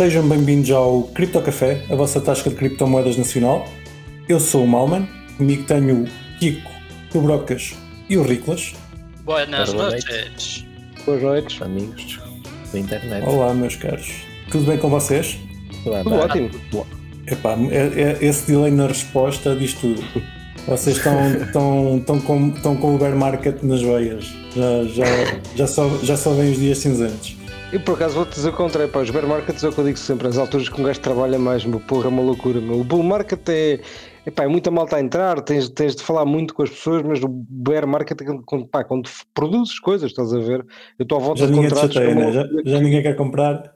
Sejam bem-vindos ao Cripto Café, a vossa tasca de criptomoedas nacional. Eu sou o Malman, comigo tenho o Kiko, o Brocas e o Riclas. Boas Boa noites. Boas noites, amigos da internet. Olá, meus caros. Tudo bem com vocês? Tudo Tudo ótimo. Epá, é- é- esse delay na resposta diz tudo. Vocês estão, estão, estão, com, estão com o bear market nas veias. Já, já, já, só, já só vêm os dias cinzentos. E por acaso vou-te dizer o contrário, pá, os bear markets é o que eu digo sempre, as alturas que um gajo trabalha mais, meu porra, é uma loucura. Meu. O bull market é, epá, é muita malta a entrar, tens, tens de falar muito com as pessoas, mas o bear market é quando, pá, quando produzes coisas, estás a ver? Eu estou à volta Já de te contratos. chateia, é né? já, já ninguém quer comprar.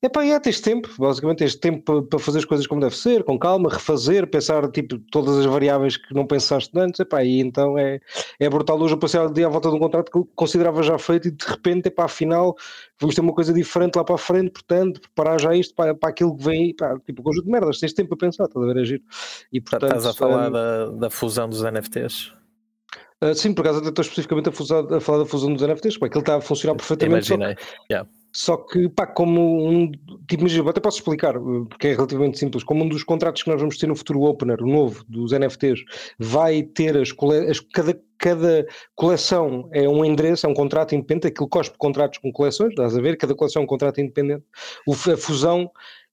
Epá, é, tens tempo, basicamente tens tempo para, fazer as coisas como deve ser, com calma, refazer, pensar tipo todas as variáveis que não pensaste antes, epá, e então é, é brutal. Hoje eu passei dia à volta de um contrato que considerava já feito e de repente, epá, afinal vamos ter uma coisa diferente lá para a frente, portanto, preparar já isto para, para aquilo que vem pá, tipo, conjunto de merdas, tens tempo para pensar, estás a ver, agir. E Tá- portanto, Estás a falar hum, da, da fusão dos NFTs? ah, sim, por acaso até estou especificamente a, fusar- a falar da fusão dos NFTs, pá, aquilo está a funcionar perfeitamente, só que Imaginei. Yeah. Só que, pá, como um. Tipo, imagina, até posso explicar, eh, porque é relativamente simples. Como um dos contratos que nós vamos ter no futuro Opener, o novo, dos NFTs, vai ter as cada, cada coleção é um endereço, é um contrato independente, aquilo cospe contratos com coleções, estás a ver? Cada coleção é um contrato independente. O, a fusão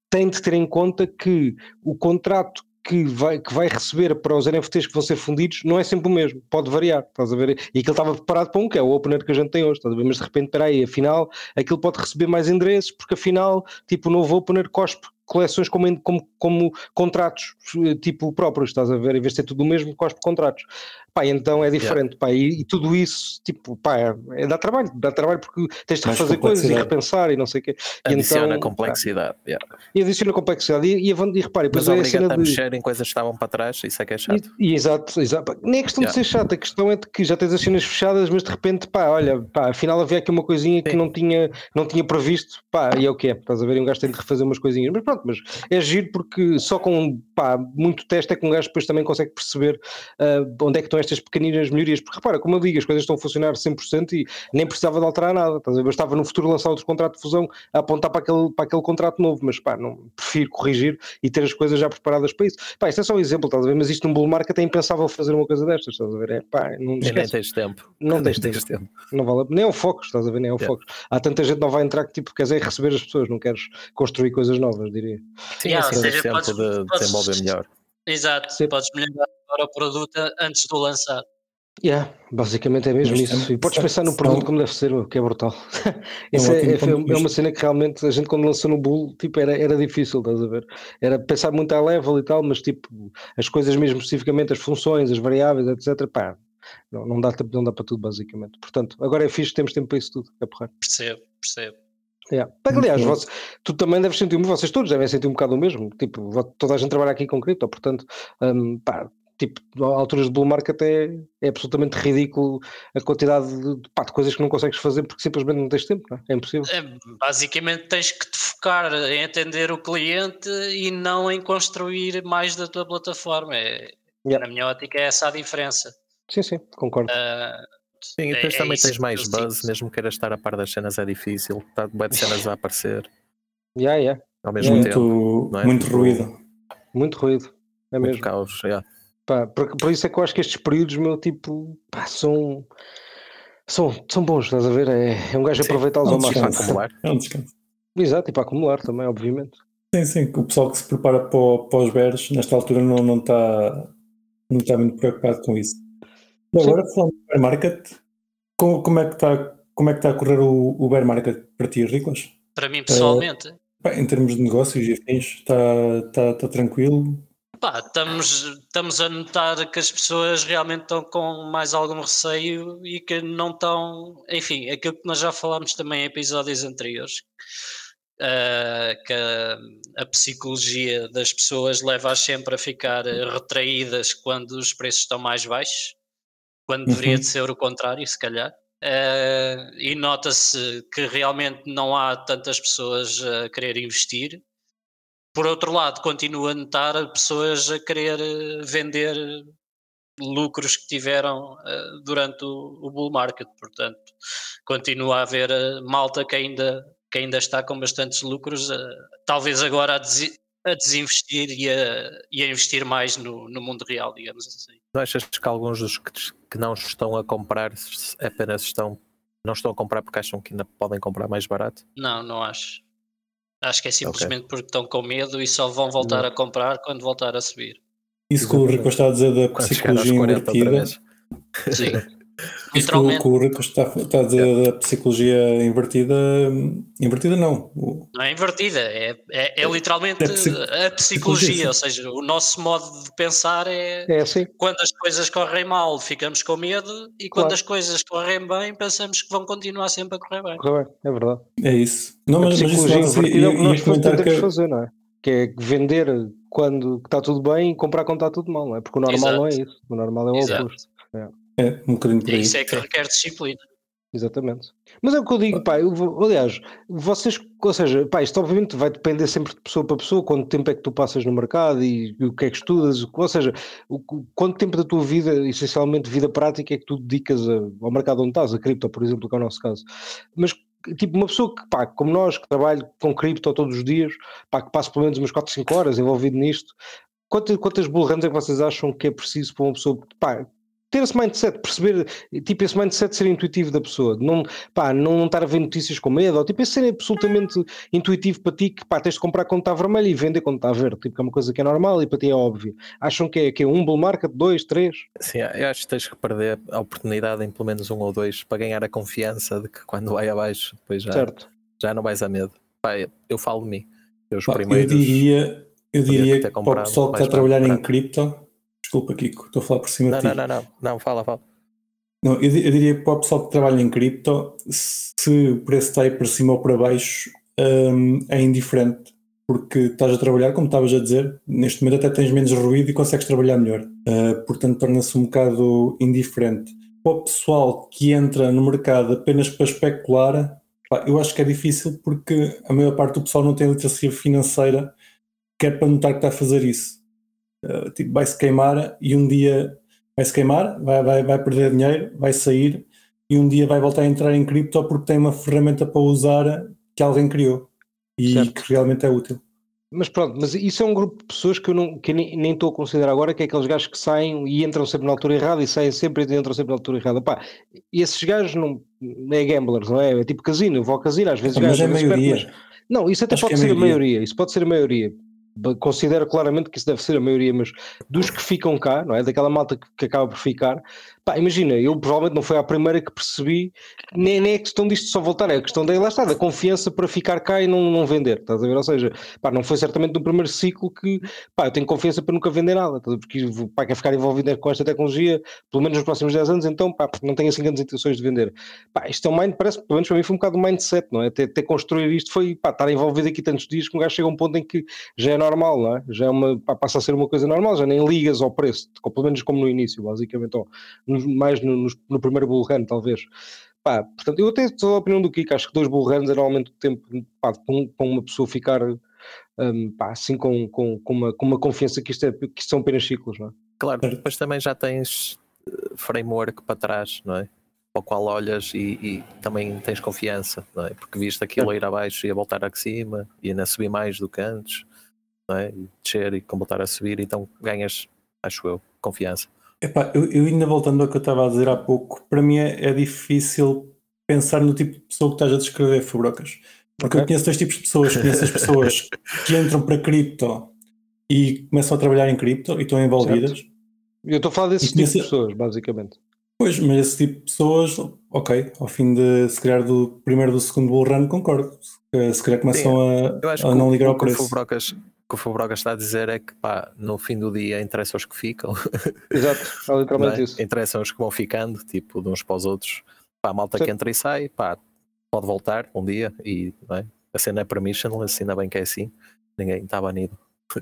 tem de ter em conta que o contrato que vai, que vai receber para os NFTs que vão ser fundidos não é sempre o mesmo, pode variar, estás a ver? E aquilo estava preparado para um, que é o opener que a gente tem hoje, estás a ver? Mas de repente, espera aí, afinal, aquilo pode receber mais endereços, porque afinal, tipo, o novo opener cospe coleções como, como, como contratos, eh, tipo próprios, estás a ver? Em vez de ser tudo o mesmo, cospe contratos. Pá, então é diferente, pá, e, e tudo isso, tipo, pá, é, é- dá trabalho, dá trabalho porque tens de refazer coisas e repensar e não sei o quê. E Adiciona então, complexidade. yeah. e adiciona complexidade. E, e, e repare, Mas depois é a cena a de... mexer em coisas que estavam para trás, isso é que é chato. E, exato, exato. Nem é questão Yeah. de ser chata, a questão é de que já tens as cenas fechadas, mas de repente, pá, olha, pá, afinal havia aqui uma coisinha que Sim. não tinha, não tinha previsto, pá, e é o que é, estás a ver? Um gajo tem de refazer umas coisinhas, mas pronto, mas é giro porque só com, pá, muito teste é que um gajo depois também consegue perceber ah, onde é que estão estas pequeninas melhorias, porque repara, como eu digo, as coisas estão a funcionar 100% e nem precisava de alterar nada? Bastava no futuro lançar outro contrato de fusão a apontar para aquele, para aquele contrato novo, mas pá, não, prefiro corrigir e ter as coisas já preparadas para isso. Pá, isto é só um exemplo, estás a ver? Mas isto num bull market é impensável fazer uma coisa destas, estás a ver? É, pá, não, nem tens tempo. Não Nem tens tempo. não vale nem é o foco, estás a ver? Nem é o Yeah. foco. Há tanta gente que não vai entrar que tipo, queres é receber as pessoas, não queres construir coisas novas, diria. Sim, Yeah, assim ou seja, podes- de podes- desenvolver melhor. Exato, Sim. podes melhorar agora o produto antes do lançar. Yeah, basicamente é mesmo Mas isso. E podes pensar no produto como deve ser, o que é brutal. Isso é, é- é uma cena que realmente a gente quando lançou no Bull tipo, era, era difícil, estás a ver? Era pensar muito a level e tal, mas tipo, as coisas mesmo especificamente, as funções, as variáveis, etc. Pá, não, não, dá, tempo- não dá para tudo, basicamente. Portanto, agora é fixe, temos tempo para isso tudo. É porra. Percebo, percebo. Yeah. Muito Aliás, bom. você- tu também deves sentir, vocês todos devem sentir um bocado o mesmo. Tipo, toda a gente trabalha aqui com cripto, portanto, hum, pá, tipo, a alturas de bull market é, é absolutamente ridículo a quantidade de, pá, de coisas que não consegues fazer porque simplesmente não tens tempo, não é? É impossível. É, basicamente tens que te focar em atender o cliente e não em construir mais da tua plataforma. É, Yeah. Na minha ótica é essa a diferença. Sim, sim, concordo. Ah, Sim, e É- depois é também isso tens mais buzz, sinto. mesmo que queiras estar a par das cenas é difícil. Está de cenas a aparecer Yeah, yeah. ao mesmo Muito, tempo. não é? muito Tipo, ruído. Muito ruído. É Muito mesmo. caos. yeah. Pá, por, por isso é que eu acho que estes períodos, meu, tipo, pá, são, são, são bons, estás a ver? É, é um gajo aproveitá-los ao não máximo. Acumular. É um descanso. Exato, e para acumular também, obviamente. Sim, sim, que o pessoal que se prepara para, para os bears, nesta altura, não, não, está, não está muito preocupado com isso. E agora, falando do bear market, como, como, é que está, como é que está a correr o, o bear market para ti, Riclas? para mim, pessoalmente, Pá, Em termos de negócios e afins, está, está, está tranquilo? pá, estamos, estamos a notar que as pessoas realmente estão com mais algum receio e que não estão. Enfim, aquilo que nós já falámos também em episódios anteriores. ah, que a, a psicologia das pessoas leva-as sempre a ficar eh, retraídas quando os preços estão mais baixos, quando deveria Uhum. de ser o contrário, se calhar. Ah, e nota-se que realmente não há tantas pessoas a querer investir. Por outro lado, continuo a notar pessoas a querer eh, vender lucros que tiveram eh, durante o, o bull market, portanto, continua a haver malta que ainda que ainda está com bastantes lucros, uh, talvez agora a, a desinvestir e a, e a, investir mais no, no, mundo real, digamos assim. Não achas que alguns dos que, que não estão a comprar apenas estão não estão a comprar porque acham que ainda podem comprar mais barato? Não, não acho. Acho que é simplesmente okay. porque estão com medo e só vão voltar não. a comprar quando voltar a subir. Isso que o Rico está a dizer da psicologia invertida. Sim. Isso que o Rico está, está a dizer da psicologia invertida, invertida não. Não é invertida, é, é, é literalmente é psic... a psicologia, ou seja, o nosso modo de pensar é, é assim. quando as coisas correm mal ficamos com medo e quando claro. as coisas correm bem pensamos que vão continuar sempre a correr bem. Correr bem, é verdade. É isso. Não, mas, mas isso invertida é o que nós tentamos que... fazer, não é? Que é vender quando está tudo bem e comprar quando está tudo mal, não é? Porque o normal Exato. não é isso. O normal é o oposto. É. é, um bocadinho por aí. Isso é que requer disciplina. Exatamente. Mas é o que eu digo, pá, eu, aliás, vocês, ou seja, pá, isto obviamente vai depender sempre de pessoa para pessoa, quanto tempo é que tu passas no mercado e, e o que é que estudas, ou seja, o, quanto tempo da tua vida, essencialmente vida prática, é que tu dedicas a, ao mercado onde estás, a cripto, por exemplo, que é o nosso caso. Mas tipo, uma pessoa que, pá, como nós, que trabalha com cripto todos os dias, pá, que passa pelo menos umas 4, 5 horas envolvido nisto, quantas, quantas bullruns é que vocês acham que é preciso para uma pessoa, pá, ter esse mindset, perceber, tipo, esse mindset ser intuitivo da pessoa, não, pá, não estar a ver notícias com medo, ou tipo, esse ser absolutamente intuitivo para ti, que pá, tens de comprar quando está vermelho e vender quando está verde, tipo, que é uma coisa que é normal e para ti é óbvio. Acham que é, que é um bull market, dois, três? Sim, eu acho que tens que perder a oportunidade em pelo menos um ou dois para ganhar a confiança de que quando vai abaixo, depois já, certo. já não vais a medo. Pá, eu falo de mim. Eu, os pá, primeiros, eu diria, eu diria que para o pessoal que está a trabalhar em cripto Desculpa, Kiko, estou a falar por cima não, de ti. Não, não, não, não, fala, fala. Não, eu, eu, diria que para o pessoal que trabalha em cripto, se o preço está aí para cima ou para baixo, um, é indiferente, porque estás a trabalhar, como estavas a dizer, neste momento até tens menos ruído e consegues trabalhar melhor. Uh, portanto, torna-se um bocado indiferente. Para o pessoal que entra no mercado apenas para especular, pá, eu acho que é difícil porque a maior parte do pessoal não tem literacia financeira, quer para notar que está a fazer isso. Eh, tipo, vai se queimar e um dia vai se queimar, vai, vai, vai perder dinheiro, vai sair e um dia vai voltar a entrar em cripto porque tem uma ferramenta para usar que alguém criou e certo. que realmente é útil. Mas pronto, mas isso é um grupo de pessoas que eu, não, que nem, nem estou a considerar agora, que é aqueles gajos que saem e entram sempre na altura errada e saem sempre e entram sempre na altura errada. Pá, esses gajos não, é gamblers, não é? É tipo casino, eu vou ao casino, às vezes mas gajos, é maioria. Mas, não, isso até Acho pode é ser a maioria, isso pode ser a maioria considero claramente que isso deve ser a maioria, mas dos que ficam cá, não é? Daquela malta que, que acaba por ficar, Pá, imagina, eu provavelmente não foi a primeira que percebi, nem, nem é questão disto só voltar, é a questão da, lá está, da confiança para ficar cá e não, não vender, estás a ver? Ou seja, pá, não foi certamente no primeiro ciclo que, pá, eu tenho confiança para nunca vender nada, porque, pá, quer ficar envolvido com esta tecnologia, pelo menos nos próximos 10 anos, então, pá, não tenho assim grandes intenções de vender. Pá, isto é um mind, parece, pelo menos para mim foi um bocado um mindset, não é? Ter, construído isto foi, pá, estar envolvido aqui tantos dias que um gajo chega a um ponto em que já é normal, não é? Já é uma, passa a ser uma coisa normal, já nem ligas ao preço, pelo menos como no início, basicamente, ou mais nos no primeiro bull run, talvez. Pá, portanto, eu até sou a opinião do Kiko, acho que dois bull runs é normalmente o tempo pá, para uma pessoa ficar um, pá, assim com, com, com, uma, com uma confiança que isto, é, que isto são apenas ciclos, não é? Claro, depois também já tens eh, framework para trás, não é? Ao qual olhas e, e também tens confiança, não é? Porque viste aquilo é. ir abaixo e a voltar aqui cima e ainda subir mais do que antes, não é? E descer e voltar a subir, então ganhas, acho eu, confiança. Epá, eu, eu ainda voltando ao que eu estava a dizer há pouco, para mim é, é difícil pensar no tipo de pessoa que estás a descrever, Fubrocas. Porque okay. eu conheço dois tipos de pessoas. Conheço as pessoas que entram para cripto e começam a trabalhar em cripto e estão envolvidas. Certo. Eu estou a falar desse tipo de pessoas, basicamente. Pois, mas esse tipo de pessoas, ok, ao fim de se calhar do primeiro do segundo bull run, concordo. Se calhar começam Sim, a, a não ligar ao preço. Fubrocas que o Fabroga está a dizer é que pá, no fim do dia interessa os que ficam. Exato, é literalmente é? isso. Interessam os que vão ficando, tipo, de uns para os outros. Pá, a malta Sim. que entra e sai, pá, pode voltar um dia e é? a cena é permissionless, ainda bem que é assim, ninguém está banido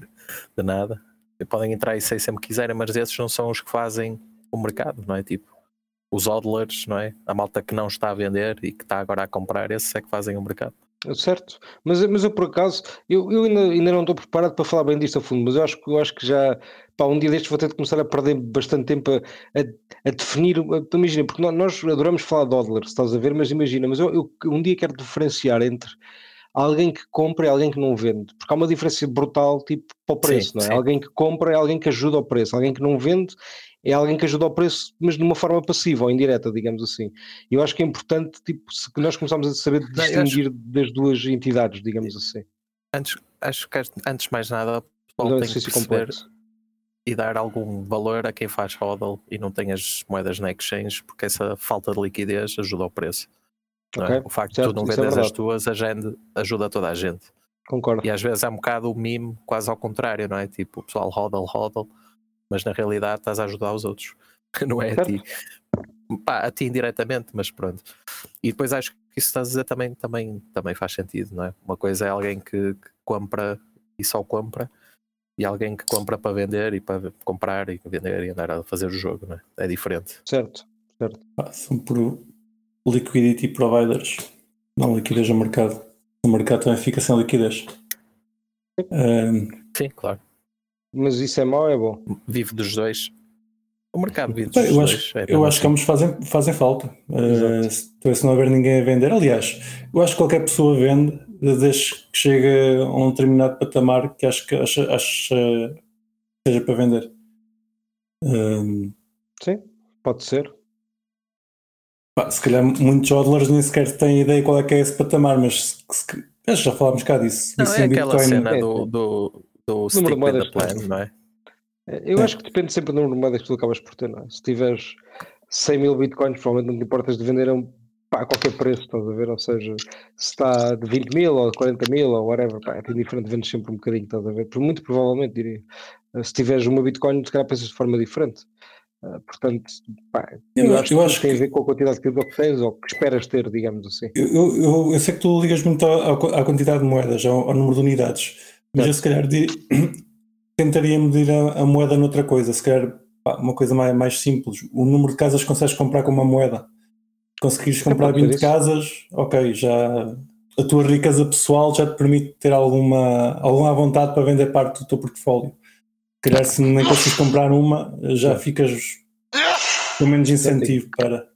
de nada. Podem entrar e sair sempre quiserem, mas esses não são os que fazem o mercado, não é? Tipo, os hodlers, não é? A malta que não está a vender e que está agora a comprar, esses é que fazem o mercado. Certo, mas, mas eu por acaso, eu, eu ainda, ainda não estou preparado para falar bem disto a fundo, mas eu acho, eu acho que já, pá, um dia destes vou ter de começar a perder bastante tempo a, a, a definir, a, imagina, porque nós, adoramos falar de Odler, se estás a ver, mas imagina, mas eu, eu, um dia quero diferenciar entre alguém que compra e alguém que não vende, porque há uma diferença brutal, tipo, para o preço, sim, não é? Sim. Alguém que compra é alguém que ajuda ao preço, alguém que não vende é alguém que ajuda ao preço, mas de uma forma passiva ou indireta, digamos assim. Eu acho que é importante, tipo, se nós começamos a saber distinguir acho... das duas entidades, digamos assim. Antes, acho que antes de mais nada, o pessoal tem que perceber e dar algum valor a quem faz hodl e não tem as moedas na exchange, porque essa falta de liquidez ajuda ao preço. É? Okay, é? O facto certo, de tu não vendes é as tuas ajuda toda a gente. Concordo. E às vezes é um bocado o mime, quase ao contrário, não é? Tipo, o pessoal hodl, hodl mas na realidade estás a ajudar os outros, não é a ti. Pá, a ti indiretamente, mas pronto. E depois acho que isso estás a dizer também, também, também faz sentido, não é? Uma coisa é alguém que, que compra e só compra, e alguém que compra para vender e para comprar e vender e andar a fazer o jogo, não é? É diferente. Certo, certo. Ah, são por liquidity providers, não liquidez ao mercado. O mercado também fica sem liquidez. Um, Sim, claro. Mas isso é mau ou é bom? Vive dos dois. O mercado vive dos eu dois. Acho, é eu acho que ambos fazem, fazem falta. Uh, se, se não houver ninguém a vender, aliás, eu acho que qualquer pessoa vende desde que chega a um determinado patamar que acho que acha, acha seja para vender. Um, Sim, pode ser. Pá, se calhar muitos hodlers nem sequer têm ideia qual é que é esse patamar, mas se, se, já falámos cá disso. Não, é aquela Bitcoin, cena do, do do stick with the plan, não é? Eu acho que depende sempre do número de moedas que tu acabas por ter, não é? Se tiveres 100 mil bitcoins, provavelmente não te importas de vender a, um, pá, a qualquer preço, estás a ver? Ou seja, se está de 20 mil ou 40 mil ou whatever, pá, é diferente, vendes sempre um bocadinho, estás a ver? Por muito provavelmente, diria. Se tiveres uma bitcoin, se calhar pensas de forma diferente. Uh, portanto, pá, eu, eu, acho, eu acho que tem a ver com a quantidade de cripto que tens ou que esperas ter, digamos assim. Eu, eu, eu sei que tu ligas muito à, à quantidade de moedas, ao, ao número de unidades, mas eu se calhar tentaria medir a, a, moeda noutra coisa, se calhar pá, uma coisa mais, mais simples. O número de casas que consegues comprar com uma moeda. Conseguires comprar 20 casas, ok, já a tua riqueza pessoal já te permite ter alguma, alguma vontade para vender parte do teu portfólio. Se calhar se nem consegues comprar uma, já ficas com menos incentivo para.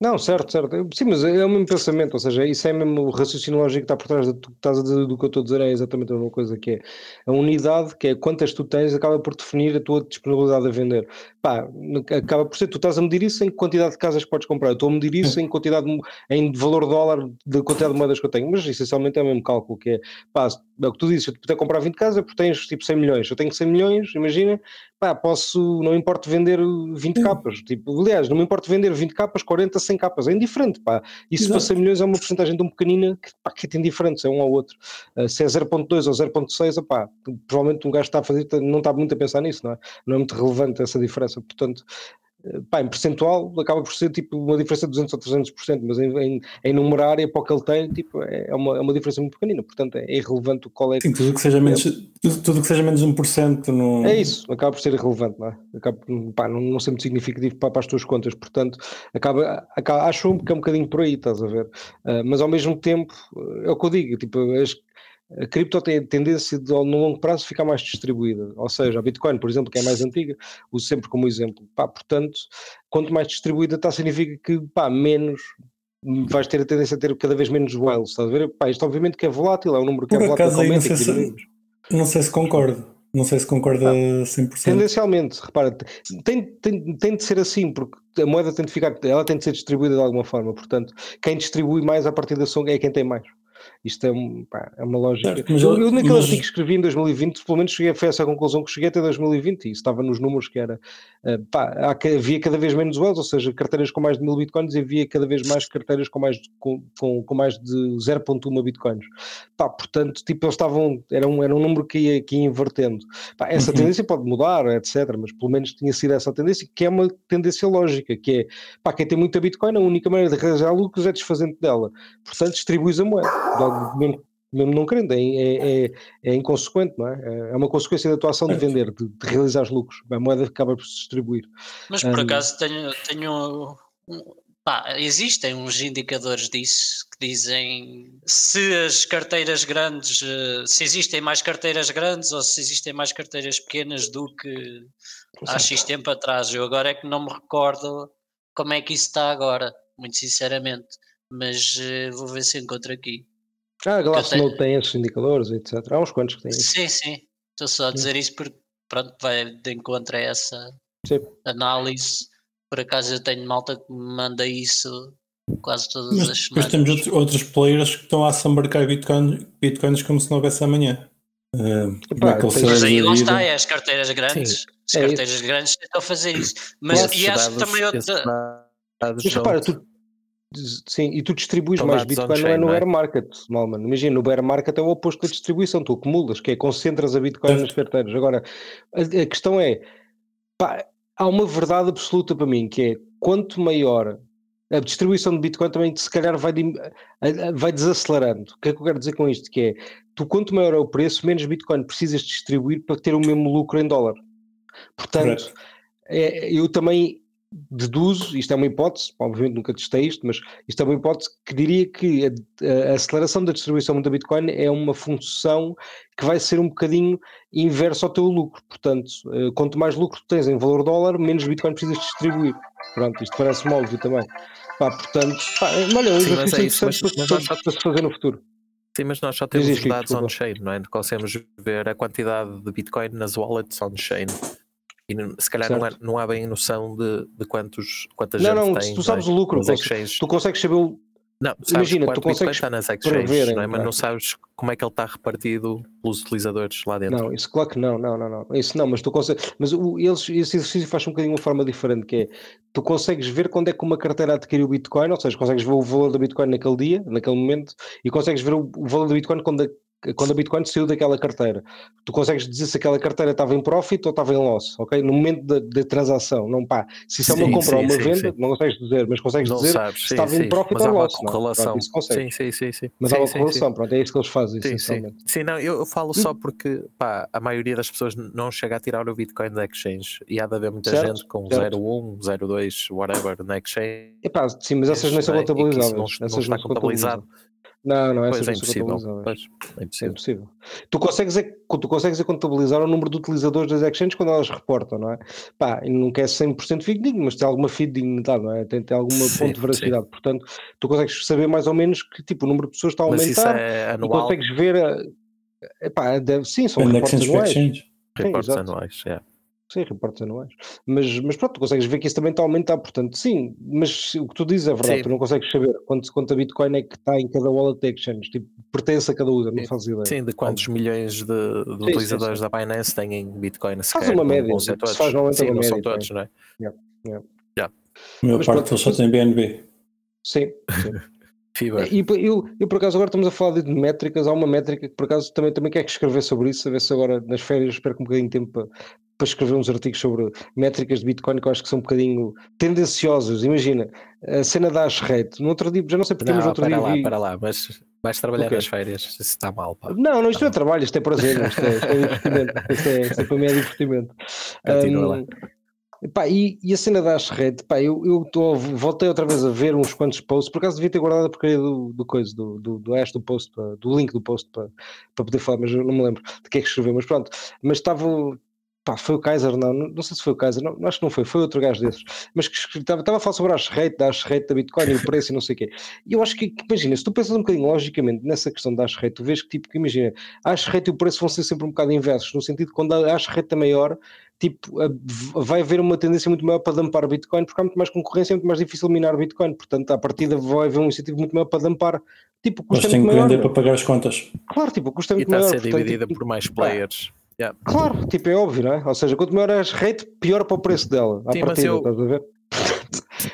Não, certo, certo. Sim, mas é o mesmo pensamento, ou seja, isso é mesmo o raciocínio lógico que está por trás do, que estás a do que eu estou a dizer, é exatamente a mesma coisa que é a unidade, que é quantas tu tens, acaba por definir a tua disponibilidade a vender. Pá, acaba por ser, tu estás a medir isso em quantidade de casas que podes comprar, eu estou a medir isso em quantidade, em valor dólar da quantidade de moedas que eu tenho, mas essencialmente é o mesmo cálculo, que é, pá, é o que tu dizes, se eu puder comprar 20 casas, porque tens tipo 100 milhões, eu tenho 100 milhões, imagina, pá, posso, não importa vender 20 capas, tipo, aliás, não me importa vender 20 capas, 40, 100 capas, é indiferente, pá, e se 100 milhões é uma porcentagem tão pequenina que, pá, que é indiferente, é um ou outro, uh, se é 0.2 ou 0.6, pá, provavelmente um gajo está a fazer, não está muito a pensar nisso, não é? Não é muito relevante essa diferença, portanto, pá, em percentual acaba por ser tipo uma diferença de 200 ou 300%, mas em, em, em numerária para o que ele tem, tipo, é, é uma, é uma diferença muito pequenina, portanto é irrelevante qual é. Sim, tudo que seja menos, tudo, tudo que seja menos 1% no... É isso, acaba por ser irrelevante, não é? Acaba, pá, não, não ser muito significativo para, para, as tuas contas, portanto, acaba, acaba, acho que é um bocadinho por aí, estás a ver? Uh, mas ao mesmo tempo, é o que eu digo, tipo, as, a cripto tem a tendência de, no longo prazo, ficar mais distribuída. Ou seja, a Bitcoin, por exemplo, que é mais antiga, uso sempre como exemplo. Pá, portanto, quanto mais distribuída está, significa que pá, menos vais ter a tendência a ter cada vez menos whales. Estás a ver? Pá, isto obviamente que é volátil, é um número que por é volátil. Acaso, não, sei se, não sei se concordo. Não sei se concorda ah, 100%. Tendencialmente, repara, tem, tem, tem de ser assim, porque a moeda tem de ficar, ela tem de ser distribuída de alguma forma, portanto, quem distribui mais a partir da song é quem tem mais. Isto é, um, pá, é uma lógica. Certo, eu, eu, naquele mas... artigo que escrevi em 2020, pelo menos cheguei a essa conclusão que cheguei até 2020 e isso estava nos números que era uh, pá, havia cada vez menos whales, ou seja, carteiras com mais de mil bitcoins e havia cada vez mais carteiras com mais, com, com, com mais de 0.1 bitcoins. Pá, portanto, tipo, eles estavam, era um, era um número que ia, que ia invertendo. Pá, essa uhum. tendência pode mudar, etc., mas pelo menos tinha sido essa tendência, que é uma tendência lógica, que é, pá, quem tem muita bitcoin, a única maneira de arranjar lucros é desfazendo dela. Portanto, distribuis a moeda mesmo, mesmo não querendo, é, é, é, é, inconsequente, não é? É uma consequência da tua ação de vender, de, de realizar os lucros. A moeda acaba por se distribuir. Mas por um, acaso tenho, tenho pá, existem uns indicadores disso que dizem se as carteiras grandes, eh, se existem mais carteiras grandes ou se existem mais carteiras pequenas do que há X tempo atrás. Eu agora é que não me recordo como é que isso está agora, muito sinceramente, mas uh, vou ver se encontro aqui. Ah, a Glassnode tem esses indicadores, etc. Há uns quantos que têm isso. Sim, sim. Estou só a dizer isso porque pronto, vai de encontro a essa sim. análise. Por acaso eu tenho malta que me manda isso quase todas Mas as semanas. Depois temos outros players que estão a assambarcar bitcoin, bitcoins como se não houvesse amanhã. Uh, Epá, mas aí lá está, é as carteiras grandes. Sim, as é carteiras isso. grandes tentam fazer isso. Mas e acho também outra. Mas repara, tu, sim, e tu distribuis mais Bitcoin não é no é? bear market, Malman. Imagina, no bear market é o oposto da distribuição, tu acumulas, que é concentras a Bitcoin nas carteiras. Agora, a, a questão é, pá, há uma verdade absoluta para mim, que é quanto maior a distribuição de Bitcoin também se calhar vai, vai desacelerando. O que é que eu quero dizer com isto? Que é, tu quanto maior é o preço, menos Bitcoin precisas distribuir para ter o mesmo lucro em dólar. Portanto, é, eu também deduzo, isto é uma hipótese, obviamente nunca testei isto, mas isto é uma hipótese que diria que a, a, aceleração da distribuição da Bitcoin é uma função que vai ser um bocadinho inverso ao teu lucro. Portanto, uh, quanto mais lucro tu tens em valor dólar, menos Bitcoin precisas distribuir. Pronto, isto parece-me óbvio também. Pá, portanto, pá, olha, é um exercício é isso, mas, mas para, para, para se fazer no futuro. Sim, mas nós só temos os dados on-chain, não é? Conseguimos ver a quantidade de Bitcoin nas wallets on-chain. E se calhar não, é, não, há bem noção de, de quantos, quantas não, gente não, tem. Tu sabes o lucro, tu consegues saber o, não, Imagina, tu consegues está nas exchanges, não é? mas não sabes como é que ele está repartido pelos utilizadores lá dentro. Não, isso claro que não, não, não, não. Isso não, mas tu consegues, mas o, eles, esse exercício faz um bocadinho uma forma diferente, que é, tu consegues ver quando é que uma carteira adquiriu o Bitcoin, ou seja, consegues ver o valor do Bitcoin naquele dia, naquele momento, e consegues ver o, o valor do Bitcoin quando quando a Bitcoin saiu daquela carteira. Tu consegues dizer se aquela carteira estava em profit ou estava em loss, ok? No momento da transação, não pá. Se isso sim, é uma compra sim, ou uma sim, venda, não consegues dizer, mas consegues não dizer sabes, se estava em profit ou loss. Correlação. Não, pronto, sim, sim, sim, sim. Mas há uma correlação, pronto, é isso que eles fazem. Sim, sim. sim não, eu, falo só porque pá, a maioria das pessoas não chega a tirar o Bitcoin da exchange e há de haver muita certo, gente com 0,1, 0,2, whatever na exchange. Epá, sim, mas essas não são contabilizáveis. Não, não está contabilizado. Não, não é pois é impossível. Pois, é impossível. É impossível. Tu consegues, é, tu consegues é contabilizar o número de utilizadores das exchanges quando elas reportam, não é? Pá, nunca é 100% fidedigno, mas tem alguma fidedignidade, não é? Tem, tem alguma sim, ponto de veracidade. Sim. Portanto, tu consegues saber mais ou menos que tipo, o número de pessoas está a aumentar. Mas isso é anual. consegues ver. A, epá, deve, sim, são reportes anuais. Reportes anuais, é. Sim, reportes anuais. Mas, mas pronto, tu consegues ver que isso também está a aumentar, portanto, sim, mas o que tu dizes é verdade, sim. tu não consegues saber quanto, quanto a Bitcoin é que está em cada wallet exchange, tipo, pertence a cada user, não fazes ideia. Sim, de quantos milhões de, de sim, utilizadores sim, da Binance têm em Bitcoin, se faz uma média, se faz normalmente sim, uma não média. são todos, não é? Yeah, yeah. Yeah. A maior parte deles só tem BNB. Sim, sim. E eu, eu, por acaso, agora estamos a falar de métricas. Há uma métrica que, por acaso, também, também quero escrever sobre isso. A ver se agora, nas férias, espero com um bocadinho de tempo para, para escrever uns artigos sobre métricas de Bitcoin que eu acho que são um bocadinho tendenciosos. Imagina, a cena da hash rate. No outro dia, já não sei porque, não, mas outro para dia. Lá, vi... para lá, mas vais trabalhar nas férias. Isso está mal. Pá. Não, não, isto não é trabalho, isto é prazer. Isto é, isto é divertimento. Isto, é, isto é para mim é divertimento. Continua um, lá. Pá, e, e, a cena da Ashred, pá, eu, eu tô, voltei outra vez a ver uns quantos posts, por acaso devia ter guardado a porcaria do, do coisa, do, do, do hash do post, do link do post para, para poder falar, mas eu não me lembro de que é que escreveu, mas pronto, mas estava, pá, foi o Kaiser, não, não, sei se foi o Kaiser, não, acho que não foi, foi outro gajo desses, mas que estava, estava a falar sobre a Ashred, da Ashred da Bitcoin e o preço e não sei o quê, e eu acho que, imagina, se tu pensas um bocadinho logicamente nessa questão da Ashred, tu vês que tipo, que imagina, a Ashred e o preço vão ser sempre um bocado inversos, no sentido que quando a Ashred é maior, tipo, vai haver uma tendência muito maior para dampar Bitcoin, porque há muito mais concorrência, é muito mais difícil minar Bitcoin, portanto, à partida vai haver um incentivo muito maior para dampar. Tipo, o custo Mas é muito maior. para pagar as contas. Claro, tipo, o custo é muito e maior. está a ser dividida tipo, por mais players. Yeah. Claro, tipo, é óbvio, não é? Ou seja, quanto maior é a rate, pior para o preço dela, à sim, partida, eu... estás a ver?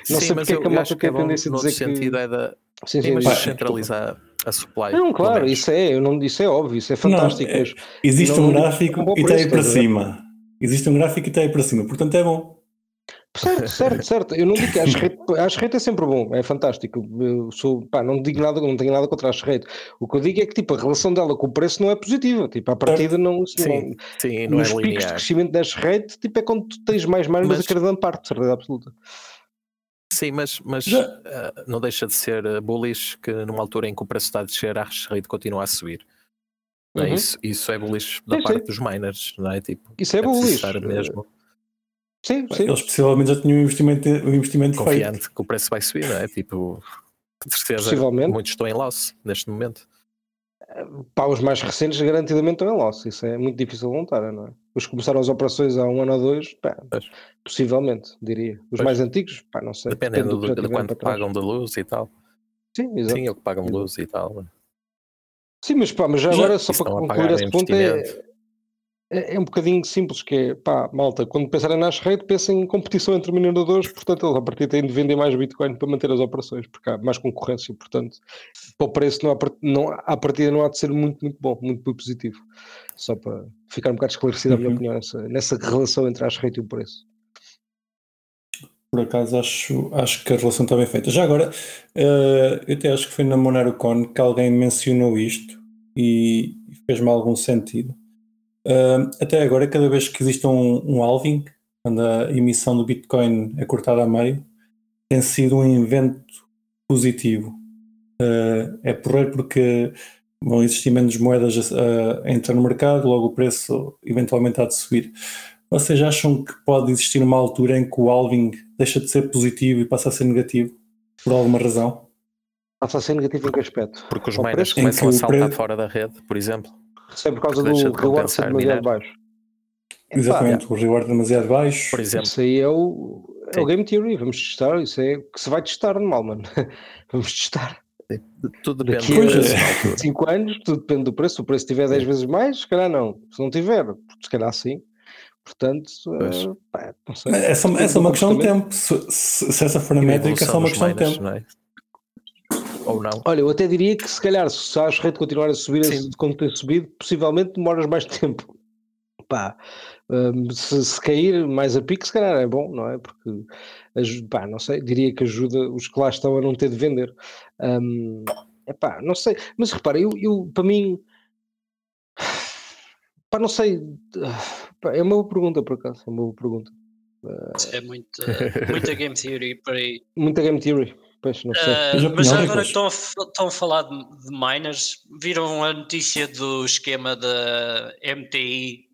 Não sim, sei porque é que a malta tem a tendência a dizer que... sentido é da... Sim, sim, mas centralizar a supply. Não, claro, isso é, não, isso é óbvio, isso é fantástico. Não, é, existe não, um gráfico e está aí para cima. Existe um gráfico e está aí para cima, portanto é bom. Certo, certo, certo. Eu não digo que a Asherrete é sempre bom, é fantástico. Eu sou, pá, não digo nada, não tenho nada contra a Asherrete. O que eu digo é que tipo, a relação dela com o preço não é positiva. Tipo, a partida não. Sim, não, sim, não nos é picos de crescimento da Asherrete, tipo, é quando tu tens mais margens a querer dar parte, certeza absoluta. Sim, mas, mas Já- uh, não deixa de ser uh, bullish que numa altura em que o preço está a descer, a hash rate continua a subir. É? Uhum. isso, isso é bullish da Sim, parte sim. dos miners, não é? Tipo, Isso é preciso bullish. mesmo Sim, sim. Eles possivelmente já tinham o investimento, o investimento feito. confiante que o preço vai subir, não é? Tipo, certeza, Possivelmente. muitos estão em loss neste momento. Pá, os mais recentes garantidamente estão em loss. Isso é muito difícil de montar, não é? Os que começaram as operações há um ano ou dois, pá, possivelmente, diria. Os Pois. mais antigos, pá, não sei. Dependendo do de, quanto para pagam de luz e tal. Sim, exato. Sim, é o que pagam Exato. luz e tal. Sim, mas pá, mas já Já agora, só para concluir esse ponto, é. É, é um bocadinho simples, que é, pá, malta, quando pensarem na rate, pensem em competição entre mineradores, portanto, eles a partir têm de vender mais Bitcoin para manter as operações, porque há mais concorrência, portanto, para o preço não há, não, à partida não há de ser muito, muito bom, muito, muito positivo. Só para ficar um bocado esclarecida a minha Uhum. opinião nessa, nessa relação entre a rate e o preço. Por acaso acho, acho que a relação está bem feita. Já agora, eh, eu até acho que foi na MonaroCon que alguém mencionou isto e fez-me algum sentido. Eh, até agora, cada vez que existe um, um halving, quando a emissão do Bitcoin é cortada a meio, tem sido um evento positivo. Eh, é porreiro porque vão existir menos moedas a, a entrar no mercado, logo o preço eventualmente há de subir. Vocês acham que pode existir uma altura em que o halving deixa de ser positivo e passa a ser negativo? Por alguma razão? Passa a ser negativo em que aspecto? Porque os miners preço? Em começam a saltar pre- fora da rede, por exemplo. É por causa Porque do de reward ser demasiado baixo. Exatamente, o reward é demasiado baixo. Por exemplo, Isso aí é o, é o Game Theory, vamos testar, isso é que se vai testar normal, mano. vamos testar. tudo depende Daqui a- preço na altura. 5 anos, tudo depende do preço. Se o preço tiver 10 vezes mais, se calhar não. Se não tiver, se calhar sim. Portanto, eh, pá, não sei. É só, é uma questão de tempo. Se, se- se essa for a métrica, é só uma questão de tempo. Ou não. Olha, eu até diria que se calhar, se a rede continuar a subir Sim. como tem subido, possivelmente demoras mais tempo. Pá, hum, se, se cair mais a pique, se calhar é bom, não é? Porque, pá, não sei, diria que ajuda os que lá estão a não ter de vender. Hum, epá, não sei, mas repara, eu, eu para mim, pá, não sei, pá, é uma boa pergunta por acaso, é uma boa pergunta. É muita, muita game theory por aí. Muita game theory, pois, não sei. Tens mas agora estão estão a falar de, de miners. Viram a notícia do esquema da MTI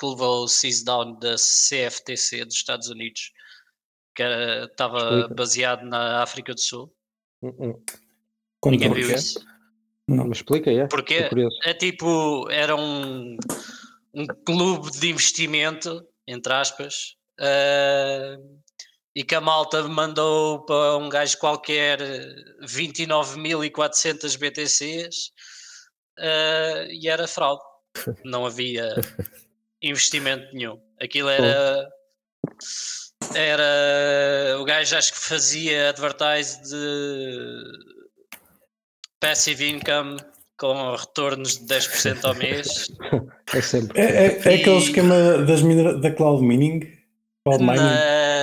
que levou o seize down da CFTC dos Estados Unidos, que era- estava Explica. baseado na África do Sul. Hum. Quanto Ninguém viu isso. Não. Mas explica, é? Porque é tipo, era um, um clube de investimento, entre aspas, ah, e que a malta mandou para um gajo qualquer 29.400 BTCs ah, e era fraude. Não havia investimento nenhum. Aquilo era. Era. O gajo acho que fazia advertise de passive income com retornos de 10% ao mês. É sempre. É, é, é aquele E- esquema das da cloud mining? Cloud mining? Na-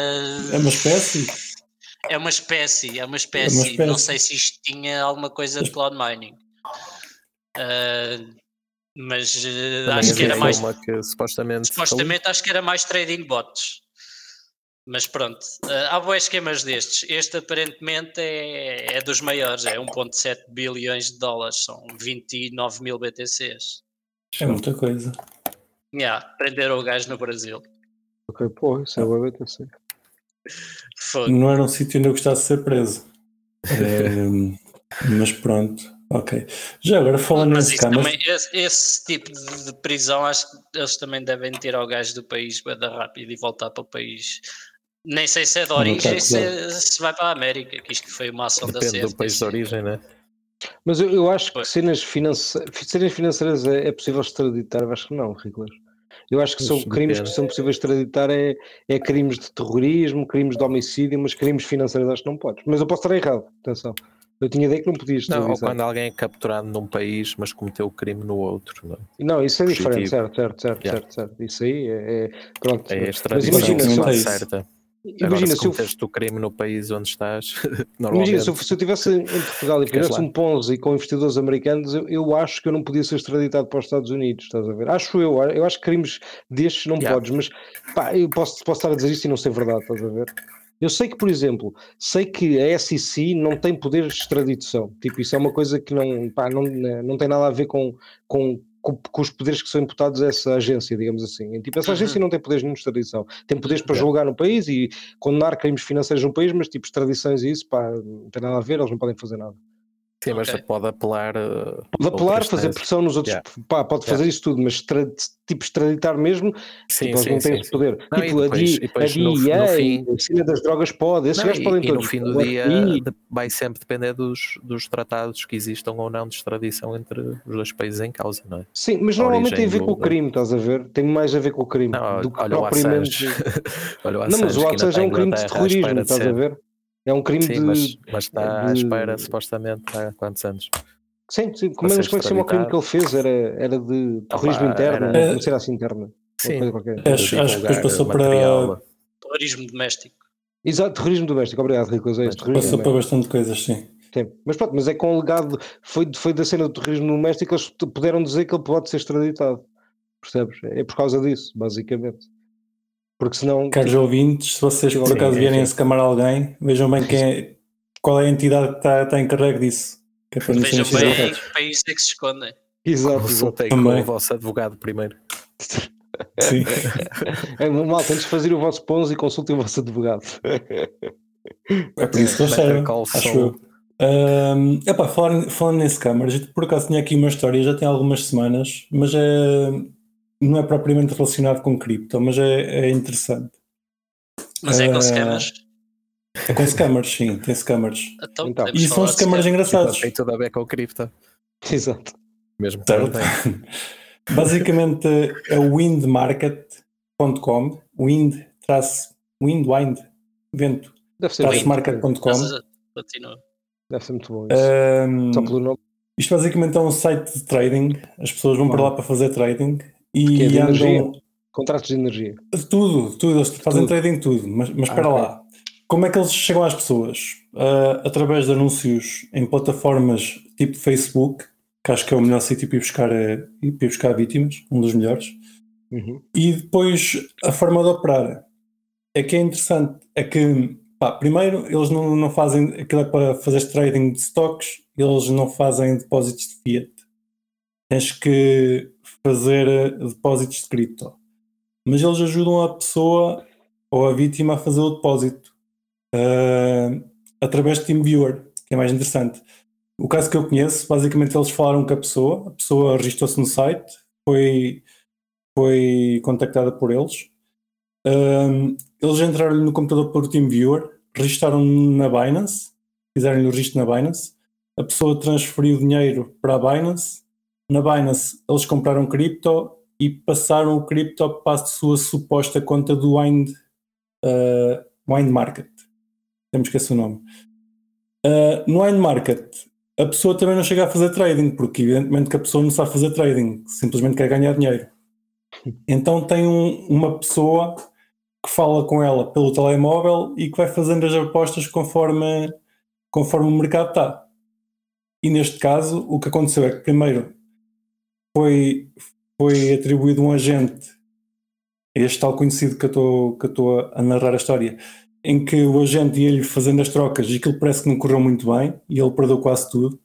É uma espécie? É uma espécie, é uma espécie. Não espécie. sei se isto tinha alguma coisa de cloud mining. Ah, mas Também acho que era mais. uma que supostamente. Supostamente acho que era mais trading bots. Mas pronto, eh, há boas esquemas destes. Este aparentemente é, é dos maiores, é 1.7 bilhões de dólares, são 29 mil BTCs. É muita coisa. Yeah, prenderam o gajo no Brasil. Ok, pô, isso é o BTC. Não era um sítio onde eu gostasse de ser preso. Ehm, mas pronto, ok. Já agora falando Mas nesse também, esse, esse tipo de, de prisão, acho que eles também devem tirar o gajo do país bada rápido e voltar para o país. Nem sei se é de origem, se, se vai para a América, que isto foi uma ação da Depende do país de CFTC. origem, né? Mas eu, eu acho que Pois. cenas, finance... cenas financeiras é, é possível extraditar, acho que não, Riclas. Eu acho que são crimes que são possíveis de extraditar é, é crimes de terrorismo, crimes de homicídio, mas crimes financeiros acho que não podes. Mas eu posso estar errado, atenção. Eu tinha ideia que não podias Não, ou quando alguém é capturado num país, mas cometeu o crime no outro. Não, é? Não, isso é diferente, Fugitivo. certo, certo, certo, Yeah. certo, certo. Isso aí é, é- pronto. é a mas extradição imagina, não é isso. Certa. Agora, imagina se se eu cometeste o crime no país onde estás, Imagina, normalmente. se eu, se eu estivesse em Portugal e fizesse um Ponzi com investidores americanos, eu, eu acho que eu não podia ser extraditado para os Estados Unidos, estás a ver? Acho eu, eu acho que crimes destes não Yeah. podes, mas pá, eu posso, posso estar a dizer isto e não ser verdade, estás a ver? Eu sei que, por exemplo, sei que a SEC não tem poderes de extradição. Tipo, isso é uma coisa que não, pá, não, não tem nada a ver com, com, com, com os poderes que são imputados a essa agência, digamos assim. E, tipo, essa agência Uhum. não tem poderes nenhum de extradição. Tem poderes para julgar no país e condenar crimes financeiros no país, mas tipo, extradições e isso, pá, não tem nada a ver, eles não podem fazer nada. Sim, mas Ok. pode apelar. uh, Pode apelar, fazer teses. pressão nos outros, Yeah. pá, pode fazer isso tudo, mas extra- tipo extraditar mesmo, Sim, tipo, sim, não têm sim, poder. Não, tipo, depois- a, e D, depois a no- no DEA, fim- a cena das drogas pode, esses gajos e, podem e no todos. fim O do dia vai sempre depender dos, dos tratados que existam ou não de extradição entre os dois países em causa, não é? Sim, mas a normalmente tem a ver com o crime, estás a ver? Tem mais a ver com o crime Não, do que olha o propriamente. Assange. olha o Não, mas Assange, o Assange é está em um crime de terrorismo, estás a ver? É um crime Sim, de. mas, mas está à de- espera supostamente há quantos anos? Sim, sim. Como, é que se chama o crime que ele fez? Era, era de terrorismo Opa, interno, era- não sei assim interna. Sim. Acho- acho que depois passou para- material. Terrorismo doméstico. Exato, terrorismo doméstico, obrigado, Ricos. É Passou para doméstico. bastante coisas, sim. Sim. Mas pronto, mas é com o legado, foi, foi da cena do terrorismo doméstico, eles t- puderam dizer que ele pode ser extraditado. Percebes? É por causa disso, basicamente. Porque senão. Caros ouvintes, se vocês por acaso vierem sim. a escamar alguém, vejam bem quem é, qual é a entidade que está, está encarregue disso. Que é Vejam bem que país é que se escondem. Exato. Consultem com o vosso advogado primeiro. Sim. É, malta, antes de fazer o vosso pons e consultem o vosso advogado. É por isso que eles servem, acho eu. Ahm, epá, falando, falando nesse câmaras, eu por acaso tinha aqui uma história, já tem algumas semanas, mas é, não é propriamente relacionado com cripto, mas é, é interessante. Mas é com Ah, scammers. É com scammers, sim, tem scammers. Então, Então. E são scammers engraçados. Tem tudo a ver com cripto. Exato. Mesmo Certo. Basicamente é o windmarket.com, wind, traço, wind, wind, vento, Deve ser, traço market.com. Deve ser muito bom isso. Ahm, Só pelo nome. isto basicamente é um site de trading, as pessoas vão para lá para fazer trading e é de andam energia? Contratos de energia. tudo, tudo, eles fazem Tudo. trading tudo, mas, mas Ah, espera ok. lá. Como é que eles chegam às pessoas? Ah, através de anúncios em plataformas tipo Facebook, que acho que é o melhor sítio para ir buscar, para ir buscar vítimas, um dos melhores. Uhum. E depois a forma de operar é que é interessante. É que, pá, primeiro, eles não, não fazem aquilo é para fazer trading de stocks, eles não fazem depósitos de fiat. Tens que fazer eh, depósitos de cripto. Mas eles ajudam a pessoa ou a vítima a fazer o depósito ah, através de TeamViewer, que é mais interessante. O caso que eu conheço, basicamente eles falaram com a pessoa, a pessoa registrou-se no site, foi foi contactada por eles. Um, eles entraram no computador por TeamViewer, registaram na Binance, fizeram-lhe o registro na Binance. A pessoa transferiu dinheiro para a Binance. Na Binance, eles compraram cripto e passaram o cripto para a sua suposta conta do Wind, uh, Wind Market. Temos que esse o nome. Uh, no Wind Market, a pessoa também não chega a fazer trading, porque evidentemente que a pessoa não sabe fazer trading, simplesmente quer ganhar dinheiro. Então tem um- uma pessoa que fala com ela pelo telemóvel e que vai fazendo as apostas conforme, conforme o mercado está. E neste caso, o que aconteceu é que primeiro foi, foi atribuído um agente, este tal conhecido que eu estou a narrar a história, em que o agente ia-lhe fazendo as trocas e aquilo parece que não correu muito bem e ele perdeu quase tudo.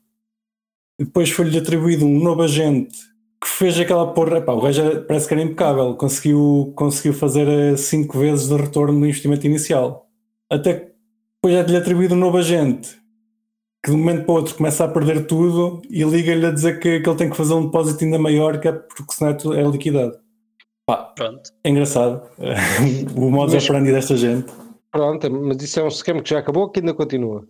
Depois foi-lhe atribuído um novo agente que fez aquela porra. Epá, o gajo era- parece que era impecável, conseguiu, conseguiu fazer 5 vezes de retorno do investimento inicial. Até que depois é-lhe atribuído um novo agente que de um momento para o outro começa a perder tudo e liga-lhe a dizer que, que ele tem que fazer um depósito ainda maior, que é porque senão é é liquidado. Pá, Pronto. é engraçado o modo Mas- operandi desta gente. Pronto, mas isso é um scam que já acabou ou que ainda continua?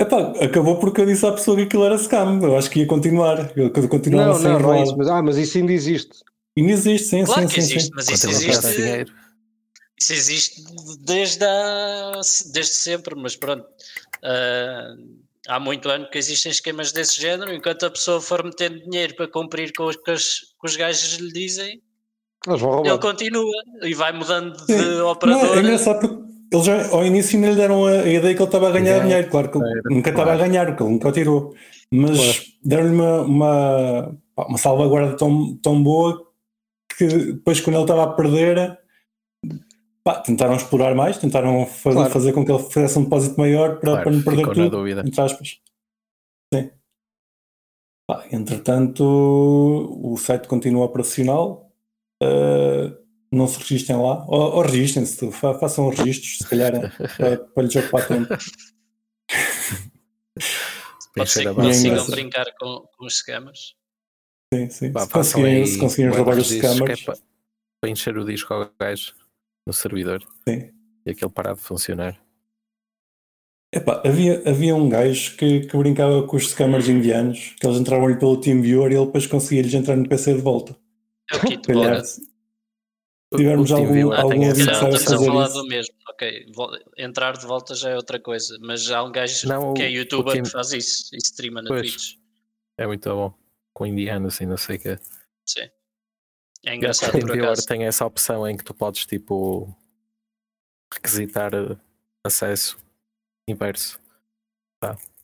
Epá, acabou porque eu disse à pessoa que aquilo era scam. Eu acho que ia continuar. Eu eu continuava Não, sem não, não é isso. Mas, ah, mas isso ainda existe. E não existe, sim, Claro sim, que sim, existe, sim. mas isso existe, isso existe desde, a- desde sempre, mas pronto. ah, há muito ano que existem esquemas desse género, enquanto a pessoa for metendo dinheiro para cumprir com os que os, que os gajos lhe dizem, ele continua e vai mudando Sim. de Não, operador. é engraçado porque eles já, ao início ainda lhe deram a, a ideia que ele estava a ganhar Ganhar dinheiro. Claro que ele dinheiro, nunca estava a claro. ganhar, porque ele nunca o tirou. Mas Claro. deram-lhe uma, uma, uma salvaguarda tão, tão boa que depois, quando ele estava a perder, pá, tentaram explorar mais, tentaram fazer, Claro. fazer com que ele fizesse um depósito maior para, Claro, para não perder ficou na tudo. dúvida. Entre aspas. Sim. Pá, entretanto, o site continua operacional. uh, não se registrem lá. Ou, ou registrem-se, fa- façam registros, se calhar, para, para lhes ocupar tempo. Pode ser que consigam Engraçado. brincar com, com os scammers. Sim, sim. Pá, se, conseguirem, se conseguirem roubar os é scammers, para, para encher o disco ao gajo no servidor sim. e aquele parar de funcionar. Epá, havia, havia um gajo que, que brincava com os scammers indianos, que eles entravam-lhe pelo TeamViewer e ele depois conseguia-lhes entrar no PC de volta. É o kit tivermos O algum, algum ouvinte essa- que saiba estamos a fazer falar isso. do mesmo. Ok, entrar de volta já é outra coisa, mas há um gajo Não, que é youtuber Team- que faz isso e streama na Pois. Twitch. É muito bom. Com indianos e não sei o que. Sim. É engraçado por acaso. tem essa opção em que tu podes tipo requisitar eh, acesso inverso.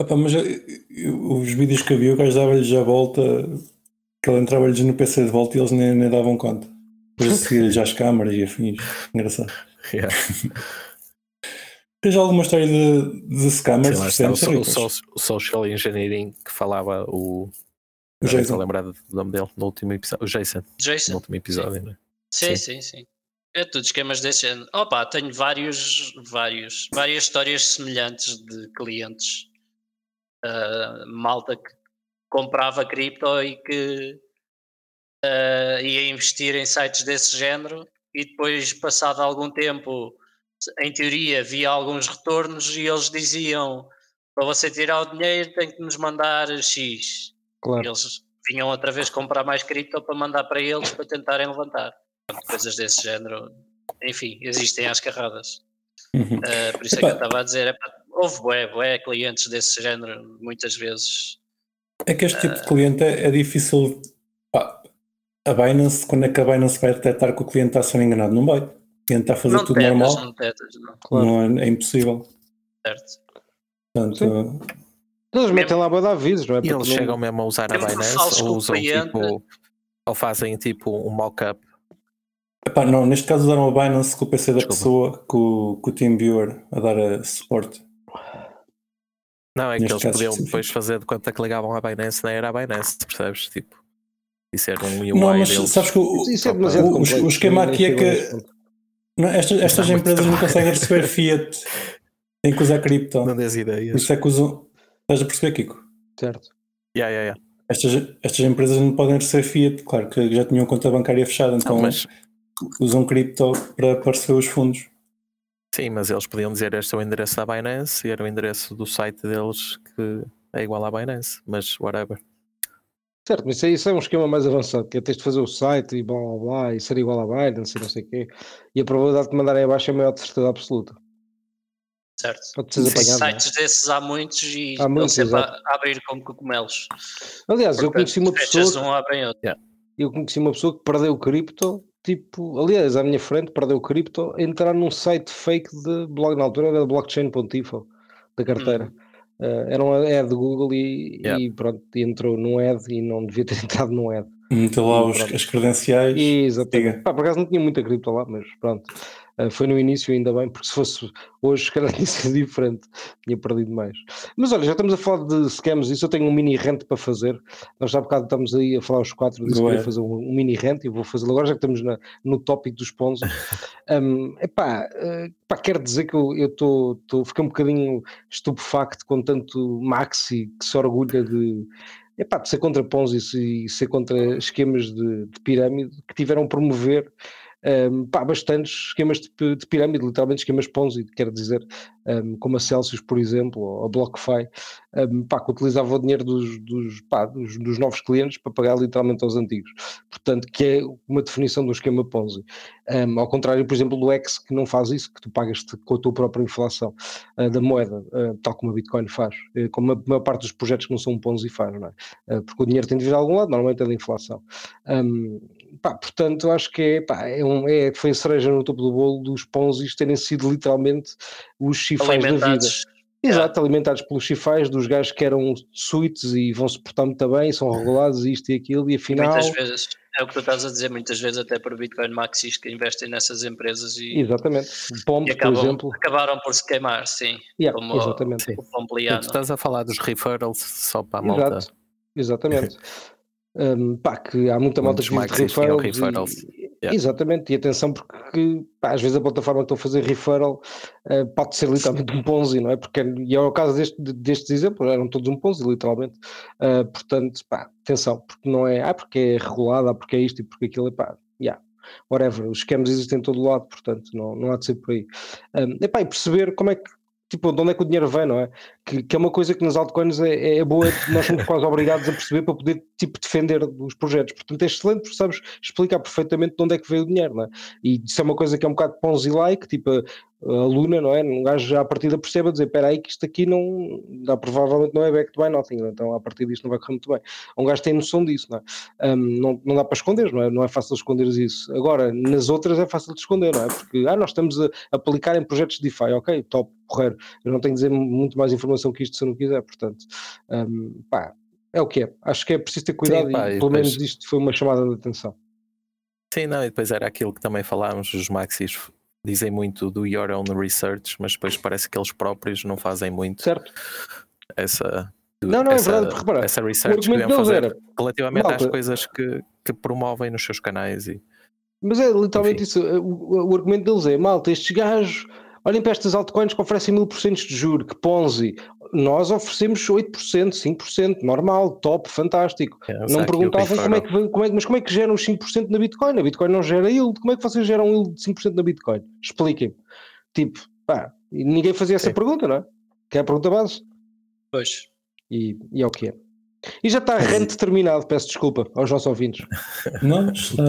Epá, mas eh, eu- os vídeos que havia, o gajo dava-lhes a volta, que ele entrava-lhes no PC de volta e eles nem, nem davam conta. Depois a seguir-lhes às câmaras e afins. Engraçado. Yeah. Tens alguma história de, de scammers Sim, lá está, o, o o social engineering que falava o. O Jason. a lembrar do nome dele no último episódio. O Jason, no Jason? último episódio, né? Sim, Sim. sim, sim. É tudo esquemas desse género. Opa, tenho vários, vários, várias histórias semelhantes de clientes. ah, malta que comprava cripto e que ah, ia investir em sites desse género e depois, passado algum tempo, em teoria, via alguns retornos e eles diziam para você tirar o dinheiro tem que nos mandar X. Claro. Eles vinham outra vez comprar mais cripto para mandar para eles para tentarem levantar. Coisas desse género. Enfim, existem às carradas. Uhum. Uh, por isso é que eu estava a dizer, epá, houve bué, bué clientes desse género, muitas vezes. É que este tipo de cliente é, é difícil. pá, a Binance, quando é que a Binance vai detectar que o cliente está a ser enganado? Não vai. O cliente está a fazer não tudo tetas, normal. não tetas, não, Claro. Não é, é impossível. certo. Portanto, Eles metem lá a de avisos, não é? E eles não- chegam mesmo a usar a Mesmo que Binance ou o usam tipo. Ou fazem tipo um mock-up. epá, não, neste caso usaram a Binance com o PC da Desculpa. pessoa, com, o- com o TeamViewer a dar a suporte. Não, é que Neste eles caso podiam específico. depois fazer de conta que ligavam à Binance, não era a Binance, percebes? Tipo, isso era um UI Não, mas deles. sabes que o, Isso é demasiado o- o complexo, esquema nem aqui é chego que- não, estas, estas empresas não conseguem receber fiat. Têm que usar cripto. Não Por ideias. isso é que usam. Estás a perceber, Kiko? Certo. Yeah, yeah, yeah. Estas, estas empresas não podem receber fiat, claro que já tinham conta bancária fechada, então Não, mas, usam cripto para, receber os fundos. sim, mas eles podiam dizer este é o endereço da Binance e era o endereço do site deles que é igual à Binance, mas whatever. Certo, mas isso, é- isso é um esquema mais avançado, que é teres de fazer o site e blá blá blá, e ser igual à Binance e não sei o quê, e a probabilidade de mandarem abaixo é maior de certeza absoluta. Certo. Pode ser apanhado. é? Sites desses há muitos e Há estão muitos, sempre a, exato. a abrir como cogumelos. Aliás, eu conheci uma pessoa, um, abrem outro. eu conheci uma pessoa que perdeu cripto, tipo, aliás, à minha frente, perdeu cripto, entrar num site fake de blog, na altura era blockchain.info, da carteira. Eh, era um ad de Google e, Yeah. e pronto, e entrou num ad e não devia ter entrado num ad. Meteu lá E os- as credenciais. Exatamente. diga. Pá, por acaso não tinha muita cripto lá, mas pronto. Uh, foi no início, ainda bem, porque se fosse hoje, se calhar tinha sido diferente, tinha perdido mais. Mas olha, já estamos a falar de scams, isso eu tenho um mini rant para fazer. Nós já há bocado estamos aí a falar os quatro, disse que queria fazer um, um mini rant e vou fazê-lo agora, já que estamos na- no tópico dos Ponzi. um, epá, uh, pá, quero dizer que eu estou, fiquei um bocadinho estupefacto com tanto Maxi que se orgulha de. Epá, de ser contra Ponzi e ser contra esquemas de, de pirâmide que tiveram a promover um, pá, bastantes esquemas de, de pirâmide, literalmente esquemas Ponzi, quero dizer, um, como a Celsius, por exemplo, ou a BlockFi, um, pá, que utilizava o dinheiro dos, dos, pá, dos, dos novos clientes para pagar literalmente aos antigos. Portanto, que é uma definição do esquema Ponzi. Ao contrário, por exemplo, do X, que não faz isso, que tu pagas-te com a tua própria inflação uh, da moeda, uh, tal como a Bitcoin faz, uh, como a maior parte dos projetos que não são Ponzi faz, não é? Uh, porque o dinheiro tem de vir de algum lado, normalmente é da inflação. Um, pá, portanto, acho que é, pá, é, um, é, foi a cereja no topo do bolo dos Ponzis terem sido literalmente os chifais da vida. Alimentados. Exato, alimentados pelos chifais dos gajos que eram suítes e vão se portar muito bem, são regulados, isto e aquilo, e afinal. Muitas vezes. é o que tu estás a dizer muitas vezes, até por Bitcoin Maxis que investem nessas empresas e, Exatamente. E acabam, por exemplo. acabaram por se queimar, sim. Yeah, como exatamente. o Pompliano. Tu estás a falar dos referrals só para a malta. Exato. Exatamente. Um, pá, que há muita malta Muitos que vive referrals. referrals. e- Yeah. Exatamente, e atenção porque pá, às vezes a plataforma que estão a fazer referral uh, pode ser literalmente um Ponzi, não é? Porque, e é o caso deste, destes exemplos, eram todos um Ponzi, literalmente. Uh, portanto, pá, atenção, porque não é, ah, porque é regulado, ah, porque é isto e porque aquilo, é pá, yeah, whatever, os scams existem em todo lado, portanto, não, não há de ser por aí. Um, epá, e perceber como é que, tipo, de onde é que o dinheiro vem, não é? Que, que é uma coisa que nas altcoins é, é boa, nós somos quase obrigados a perceber para poder, tipo, defender os projetos. Portanto, é excelente porque sabes explicar perfeitamente de onde é que veio o dinheiro, não é? E isso é uma coisa que é um bocado Ponzi-like, tipo, a, a Luna, não é? Um gajo já à partida percebe a dizer, espera aí que isto aqui não, dá, provavelmente não é back to buy nothing, então a partir disto não vai correr muito bem. Um gajo tem noção disso, não é? Um, não, não dá para esconder, não é? Não é fácil esconder isso. Agora, nas outras é fácil de esconder, não é? Porque, ah, nós estamos a aplicar em projetos de DeFi, ok, top, correr. Eu não tenho que dizer muito mais informação que isto se eu não quiser, portanto, um, pá, é o que é. Acho que é preciso ter cuidado pá, e e pelo depois- menos isto foi uma chamada de atenção. Sim, não, e depois era aquilo que também falámos, os maxis dizem muito do your own research, mas depois parece que eles próprios não fazem muito Certo? essa, Não, não, é essa, verdade, porque repara, essa research que deviam fazer era, relativamente às malta- coisas que, que promovem nos seus canais e Mas é literalmente Enfim. isso. O, o argumento deles é: malta, estes gajos, olhem para estas altcoins que oferecem mil por cento de juro, que Ponzi. Nós oferecemos 8%, 5%, normal, top, fantástico. é, não perguntavam como é, que, como é que- mas como é que geram os 5% na Bitcoin? A Bitcoin não gera yield. Como é que vocês geram yield de 5% na Bitcoin? Expliquem-me. Tipo, pá, ninguém fazia essa Sim. pergunta, não é? Que é a pergunta base. Pois. E, e é o que é. E já está rente terminado, peço desculpa aos nossos ouvintes. Não, está,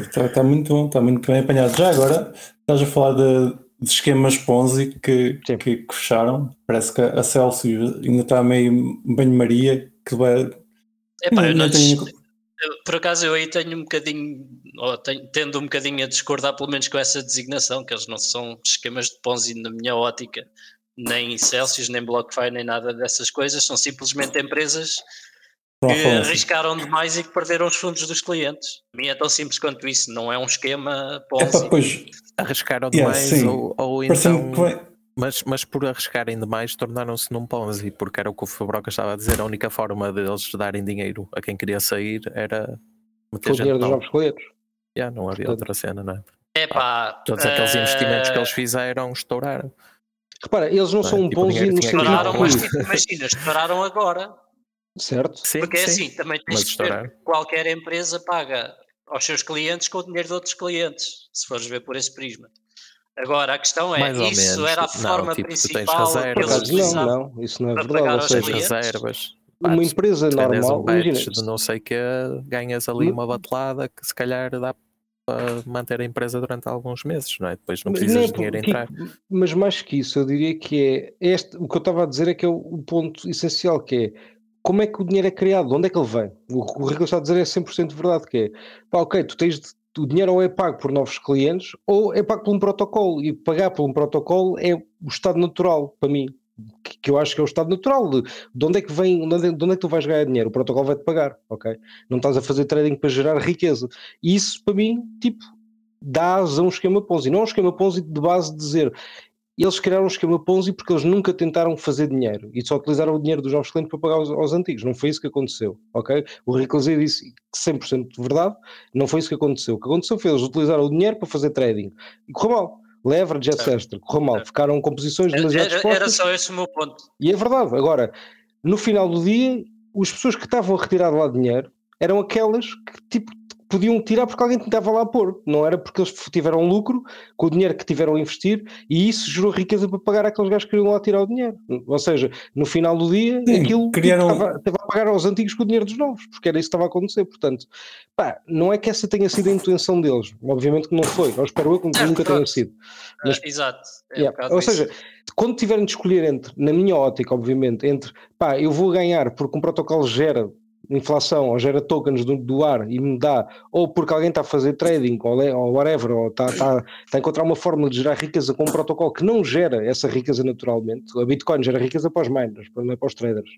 está, está muito bom, está muito bem apanhado. Já agora, estás a falar de, de esquemas Ponzi que, que, que fecharam. Parece que a Celsius ainda está meio banho-maria, que vai. Epá, Não, eu não não tenho- por acaso eu aí tenho um bocadinho, ou tenho- tendo um bocadinho a discordar pelo menos com essa designação, que eles não são esquemas de Ponzi na minha ótica, nem Celsius, nem BlockFi, nem nada dessas coisas, são simplesmente empresas que arriscaram demais e que perderam os fundos dos clientes. Para mim é tão simples quanto isso, não é um esquema É Ponzi. pá, pois, arriscaram Yeah, demais sim. ou, ou então que vai. mas, mas por arriscarem demais tornaram-se num Ponzi, porque era o que o Fabroca estava a dizer, a única forma deles darem dinheiro a quem queria sair era meter o gente dinheiro dos novos clientes. Yeah, não havia Portanto, outra cena, não é? É pá, Todos aqueles investimentos que eles fizeram estouraram. Repara, eles não Não é? são um Tipo, o Ponzi dinheiro no tinha que sentido ir estouraram, mas tipo, imagina, estouraram agora. certo? Sim, Porque é sim. assim, também Mas tens que ver qualquer empresa paga aos seus clientes com o dinheiro de outros clientes, se fores ver por esse prisma. Agora, a questão é, isso menos. era a Não, forma tipo, tu tens principal que eles não, não, isso não é para verdade. pagar seja, clientes. reservas. Pá, uma empresa normal, um imagina, de não sei que ganhas ali Não- uma batelada que se calhar dá para manter a empresa durante alguns meses, não é? Depois não precisas nem de dinheiro entrar. Mas mais que isso, eu diria que é este, o que eu estava a dizer é que é o, o ponto essencial, que é como é que o dinheiro é criado, de onde é que ele vem? O o Ricardo está a dizer é 100% verdade, que é, pá, ok, tu tens de- o dinheiro ou é pago por novos clientes ou é pago por um protocolo, e pagar por um protocolo é o estado natural, para mim, que, que eu acho que é o estado natural, de, de onde é que vem, de onde, é- de onde é que tu vais ganhar dinheiro? O protocolo vai-te pagar, ok? Não estás a fazer trading para gerar riqueza. E isso, para mim, tipo, dá asa a um esquema Ponzi, não um esquema Ponzi de base de dizer eles criaram um esquema Ponzi porque eles nunca tentaram fazer dinheiro e só utilizaram o dinheiro dos novos clientes para pagar aos, aos antigos. Não foi isso que aconteceu, ok? O Ricosi disse 100% de verdade, não foi isso que aconteceu. O que aconteceu foi eles utilizaram o dinheiro para fazer trading e correu mal. Leverage, etc. Correu mal. Certo. Ficaram com posições demasiado Era, era só esse o meu ponto. E é verdade. Agora, no final do dia, as pessoas que estavam a retirar de lá dinheiro eram aquelas que tipo podiam tirar porque alguém tentava lá pôr. Não era porque eles tiveram lucro com o dinheiro que tiveram a investir e isso gerou riqueza para pagar aqueles gajos que queriam lá tirar o dinheiro. Ou seja, no final do dia, Sim, aquilo criaram- estava, estava a pagar aos antigos com o dinheiro dos novos, porque era isso que estava a acontecer. Portanto, pá, não é que essa tenha sido a intenção deles. Obviamente que não foi. Eu espero eu que Certo, nunca tenha sido. Mas- Ah, exato. É um Yeah. bocado Ou isso. seja, quando tiverem de escolher entre, na minha ótica, obviamente, entre pá, eu vou ganhar porque um protocolo gera inflação ou gera tokens do, do ar e me dá, ou porque alguém está a fazer trading ou, ou whatever, ou está, está, está a encontrar uma forma de gerar riqueza com um protocolo que não gera essa riqueza naturalmente. A Bitcoin gera riqueza para os miners, não é para os traders.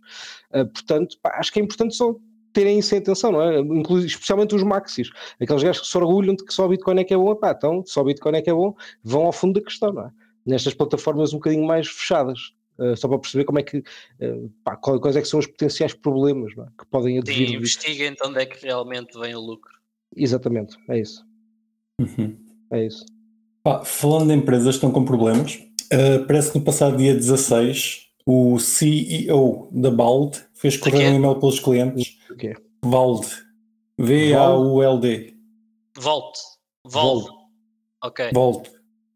Ah, portanto, pá, acho que é importante só terem isso em atenção, não é? Inclusive, especialmente os maxis, aqueles gajos que se orgulham de que só Bitcoin é que é bom, pá, então, só Bitcoin é que é bom, vão ao fundo da questão, não é? Nestas plataformas um bocadinho mais fechadas. Uh, só para perceber como é que uh, pá, quais é que são os potenciais problemas é? que podem advir. Sim, investiguem de onde é que realmente vem o lucro. Exatamente, é isso. Uhum. É isso. Pá, falando de empresas que estão com problemas, uh, parece que no passado dia 16 o CEO da Bald fez correr um e-mail pelos clientes. O quê? Vald. V-A-U-L-D. Volt. Volt. Ok. Volt.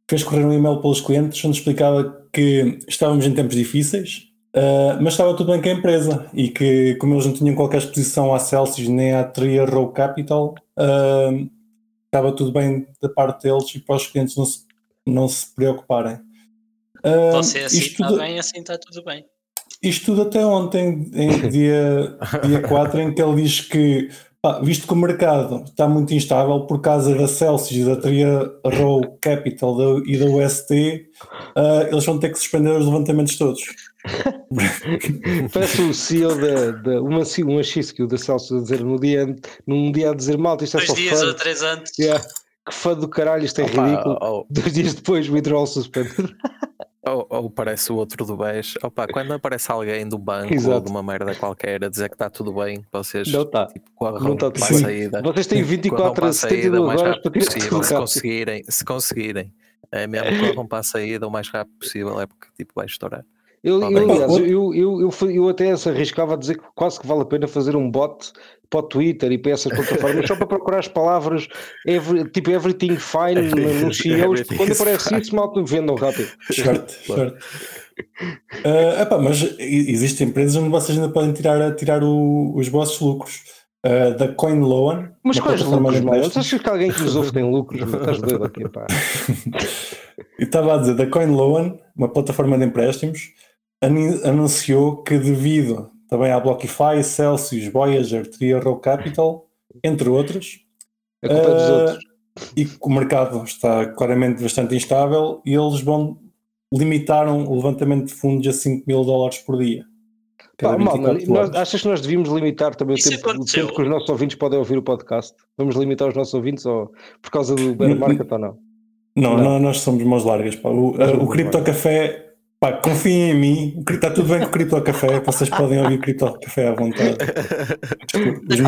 Fez correr um e-mail pelos clientes onde explicava que estávamos em tempos difíceis, uh, mas estava tudo bem com a empresa e que, como eles não tinham qualquer exposição à Celsius nem à Tria Row Capital, uh, estava tudo bem da parte deles e para os clientes não se, não se preocuparem. Uh, Você assim está tudo, bem, assim está tudo bem. Isto tudo até ontem, em dia, dia 4, em que ele diz que, pá, visto que o mercado está muito instável por causa da Celsius, da Tria Row Capital da, e da UST, uh, eles vão ter que suspender os levantamentos todos. Parece o CEO da, da uma, uma XQ da Celsius a dizer no dia, num dia a dizer mal, isto é Dois só dias fã. ou três antes. Yeah. Que fã do caralho, isto é Opa, ridículo. oh, oh. Dois dias depois, withdrawal suspended. Ou, ou parece o outro do BES. Opa, quando aparece alguém do banco Exato. ou de uma merda qualquer a dizer que está tudo bem, vocês Não está. tipo, corram Não está para a saída. Vocês têm corram 24 para a a saída o 72 mais horas para tirar possível. Se conseguirem, se conseguirem, é mesmo corram para a saída o mais rápido possível, é porque tipo, vai estourar. Eu, Ah, eu, aliás, eu, eu, eu, eu até se arriscava a dizer que quase que vale a pena fazer um bot para o Twitter e para essas plataformas só para procurar as palavras every- tipo everything fine no- nos CEOs, quando aparece isso, mal vendam rápido. Certo, certo. Uh, epá, mas existem empresas onde vocês ainda podem tirar, tirar o- os vossos lucros. Uh, da CoinLoan, Mas uma quais plataforma de lucros, mano? empréstimos. Achas que alguém que nos ouve tem lucros? Estás doido aqui, pá. E estava a dizer, da CoinLoan, uma plataforma de empréstimos, anunciou que devido também à BlockFi, Celsius, Voyager, Tria Row Capital, entre outros, A culpa é dos Uh, outros. e que o mercado está claramente bastante instável e eles vão limitaram o levantamento de fundos a 5 mil dólares por dia. Pá, 24 nós- achas que nós devíamos limitar também o tempo, o tempo que os nossos ouvintes podem ouvir o podcast? Vamos limitar os nossos ouvintes ou, por causa do bear market ou não? Não, Não. não, nós somos mãos largas. Pá. O, Nós uh, somos o Cripto Café, pá, confiem em mim, o está tudo bem com o Cripto Café, vocês podem ouvir Cripto Café à vontade. Os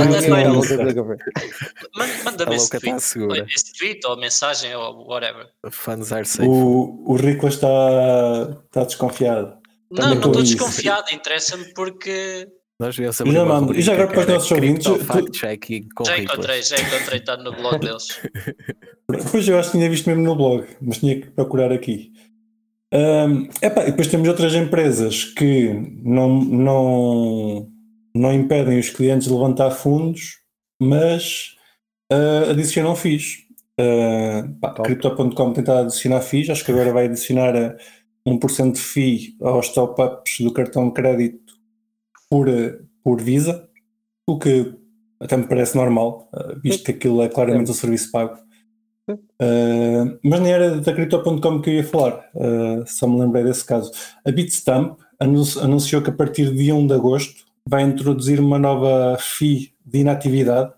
Manda-me esse está tweet, esse tweet ou mensagem ou whatever. Fans are safe. O, o Rico está, está desconfiado. Não, não estou desconfiado, interessa-me porque Nós abrir uma mano, e já agora para os nossos ouvintes, já encontrei, já encontrei, está no blog deles. Pois eu acho que tinha visto mesmo no blog, mas tinha que procurar aqui. Ahm, epá, e depois temos outras empresas que não, não, não impedem os clientes de levantar fundos, mas ah, adicionam FIIs. Uh, Top. Crypto.com tenta adicionar FIIs, acho que agora vai adicionar a 1% de FII aos top-ups do cartão de crédito por, eh, por Visa, o que até me parece normal, uh, visto que aquilo é claramente um serviço pago. Uh, mas nem era da Crypto.com que eu ia falar, uh, só me lembrei desse caso. A Bitstamp anun- anunciou que a partir de 1 de agosto vai introduzir uma nova FII de inatividade.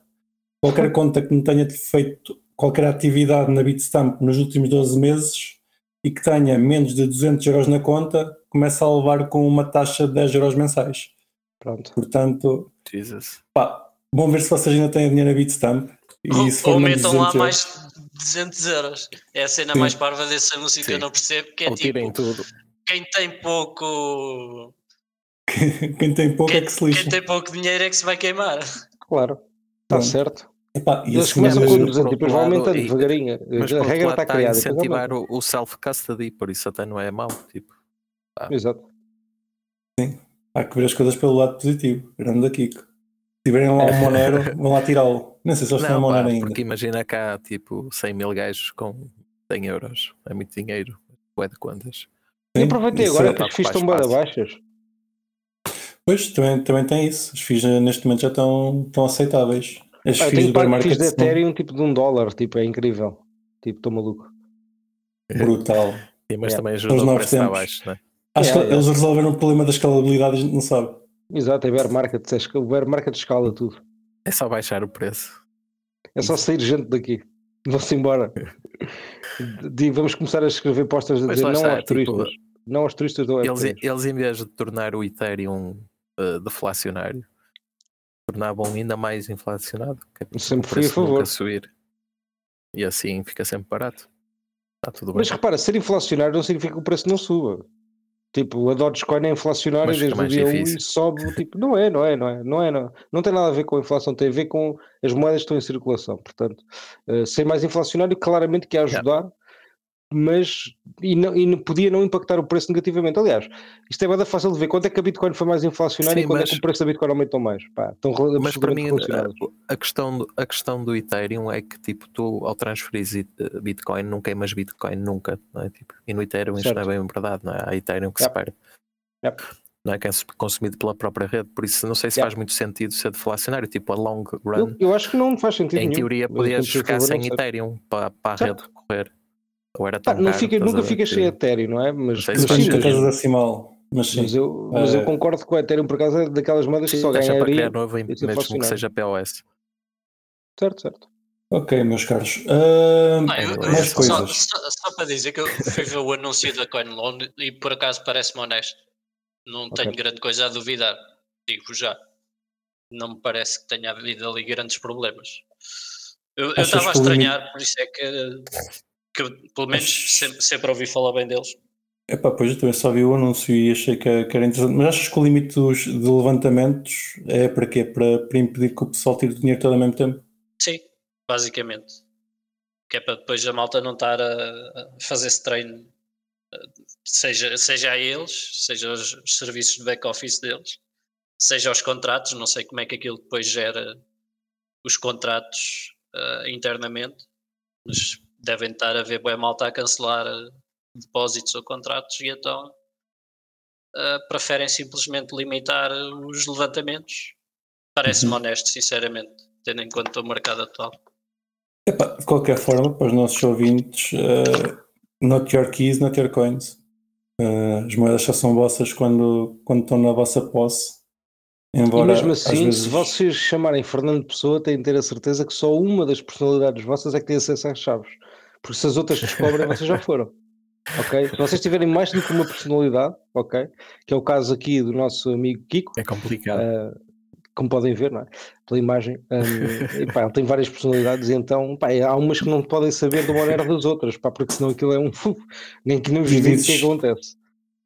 Qualquer conta que não tenha feito qualquer atividade na Bitstamp nos últimos 12 meses e que tenha menos de 200 euros na conta, começa a levar com uma taxa de 10 euros mensais. Pronto. Portanto, Jesus. pá, vão ver se vocês ainda têm dinheiro na Bitstamp. E Ou, se for ou metam lá 200 euros- mais 200 euros. É a cena Sim. mais parva desse anúncio que Sim. eu não percebo, que é Ou tipo, tudo. quem tem pouco. Quem tem pouco é Quem, que se lixa. quem tem pouco dinheiro é que se vai queimar. Claro. Está certo. Epá, e Eles começam com mas, 200 e por depois vão aumentando e- devagarinho. Mas a regra está está a criada. depois incentivar aumenta. o, o self-custody, por isso até não é mau. Tipo, Exato. Há que ver as coisas pelo lado positivo. Grande da Kiko. Se tiverem lá um Monero, vão lá tirá-lo. Nem sei se eles não, pá, ainda. porque imagina cá tipo 100 mil gajos com 100 euros. É muito dinheiro. Ué de quantas? E Sim, aproveitei isso agora é- que as ocupar FIIs estão bem espaço. baixas. Pois, também, também tem isso. Os FIIs neste momento já estão, estão aceitáveis. As Ah, FIIs do bear market FIIs de Ethereum tipo de um dólar, tipo, é incrível. Tipo, estou maluco. brutal. Sim, mas Yeah. também Os ajuda o novos preço está baixo, não é? Acho Yeah, que eles resolveram o problema da escalabilidade, a gente não sabe. Exato, é bear market, é o bear market escala tudo. É só baixar o preço. É só sair gente daqui. Vão-se embora. De- Vamos começar a escrever postas a dizer não está, aos turistas. tipo, Não aos turistas do Eles, Web3. eles, em vez de tornar o Ethereum uh, deflacionário, tornavam ainda mais inflacionado. é Sempre fui a favor. subir. E assim fica sempre barato. Está tudo bem. Mas repara, ser inflacionário não significa que o preço não suba. Tipo, a Dogecoin é inflacionária Mas desde o dia 1 difícil. e sobe. Tipo, não é, não é, não é, não é, não. Não tem nada a ver com a inflação, tem a ver com as moedas que estão em circulação. Portanto, eh, ser mais inflacionário claramente que ia ajudar, mas e, não, e não- podia não impactar o preço negativamente. Aliás, isto é bada fácil de ver. Quando é que a Bitcoin foi mais inflacionária Sim, e quando mas- é que o preço da Bitcoin aumentou mais? Pá, Mas para mim, a, a questão, do- a questão do Ethereum é que tipo, tu ao transferir Bitcoin não queimas Bitcoin nunca. Não é? tipo, e no Ethereum isto não é bem verdade, não é? Há Ethereum que Yep. se perde. Yep. Não é que é consumido pela própria rede, por isso não sei se Yep. faz muito sentido ser deflacionário, tipo a long run. Eu, eu acho que não faz sentido Em nenhum. teoria podias a ficar sem. Ethereum para, para a Certo. rede correr. Ou era tão não caro, fica, nunca ficas que- sem Ethereum, não é? Mas, Não mas sim, decimal. Mas sim. Mas eu, mas eu Eh, concordo que o Ethereum, por acaso, é daquelas moedas que só deixa para ganharia. criar novo, e ser mesmo que inflacionário. seja POS. Certo, certo. Ok, meus caros. Ah, Não, eu- eu- mais só, coisas. só- só para dizer que eu fui ver o anúncio da CoinLoan e por acaso parece-me honesto. Não Ok. tenho grande coisa a duvidar, digo já. Não me parece que tenha havido ali grandes problemas. Eu eu estava a que estranhar, por isso é que, que eu, pelo menos sempre, sempre ouvi falar bem deles. Epá, pois eu também só vi o anúncio e achei que, era interessante. Mas achas que o limite dos, de levantamentos é para quê? Para, para impedir que o pessoal tire o dinheiro todo ao mesmo tempo? Sim, basicamente. Que é para depois a malta não estar a fazer esse treino, eh, seja, seja a eles, seja aos serviços de back-office deles, seja aos contratos. Não sei como é que aquilo depois gera os contratos eh, internamente, mas devem estar a ver bem malta a cancelar eh, depósitos ou contratos e então eh, preferem simplesmente limitar os levantamentos. Parece-me honesto, sinceramente, tendo em conta o mercado atual. Epá, de qualquer forma, para os nossos ouvintes, ah, not your keys, not your coins. Ah, as moedas só são vossas quando, quando estão na vossa posse. E Embora, mesmo às assim, vezes- se vocês chamarem Fernando Pessoa, têm de ter a certeza que só uma das personalidades vossas é que tem acesso às chaves. Porque se as outras descobrem, vocês já foram. Ok? Se vocês tiverem mais do que uma personalidade, ok? Que é o caso aqui do nosso amigo Kiko, É complicado. ah, como podem ver, não é? Pela imagem, um, e, pá, ele tem várias personalidades, e então pá, há umas que não podem saber do maneira das outras, pá, porque senão aquilo é um. Nem que não vos diga o que é que acontece.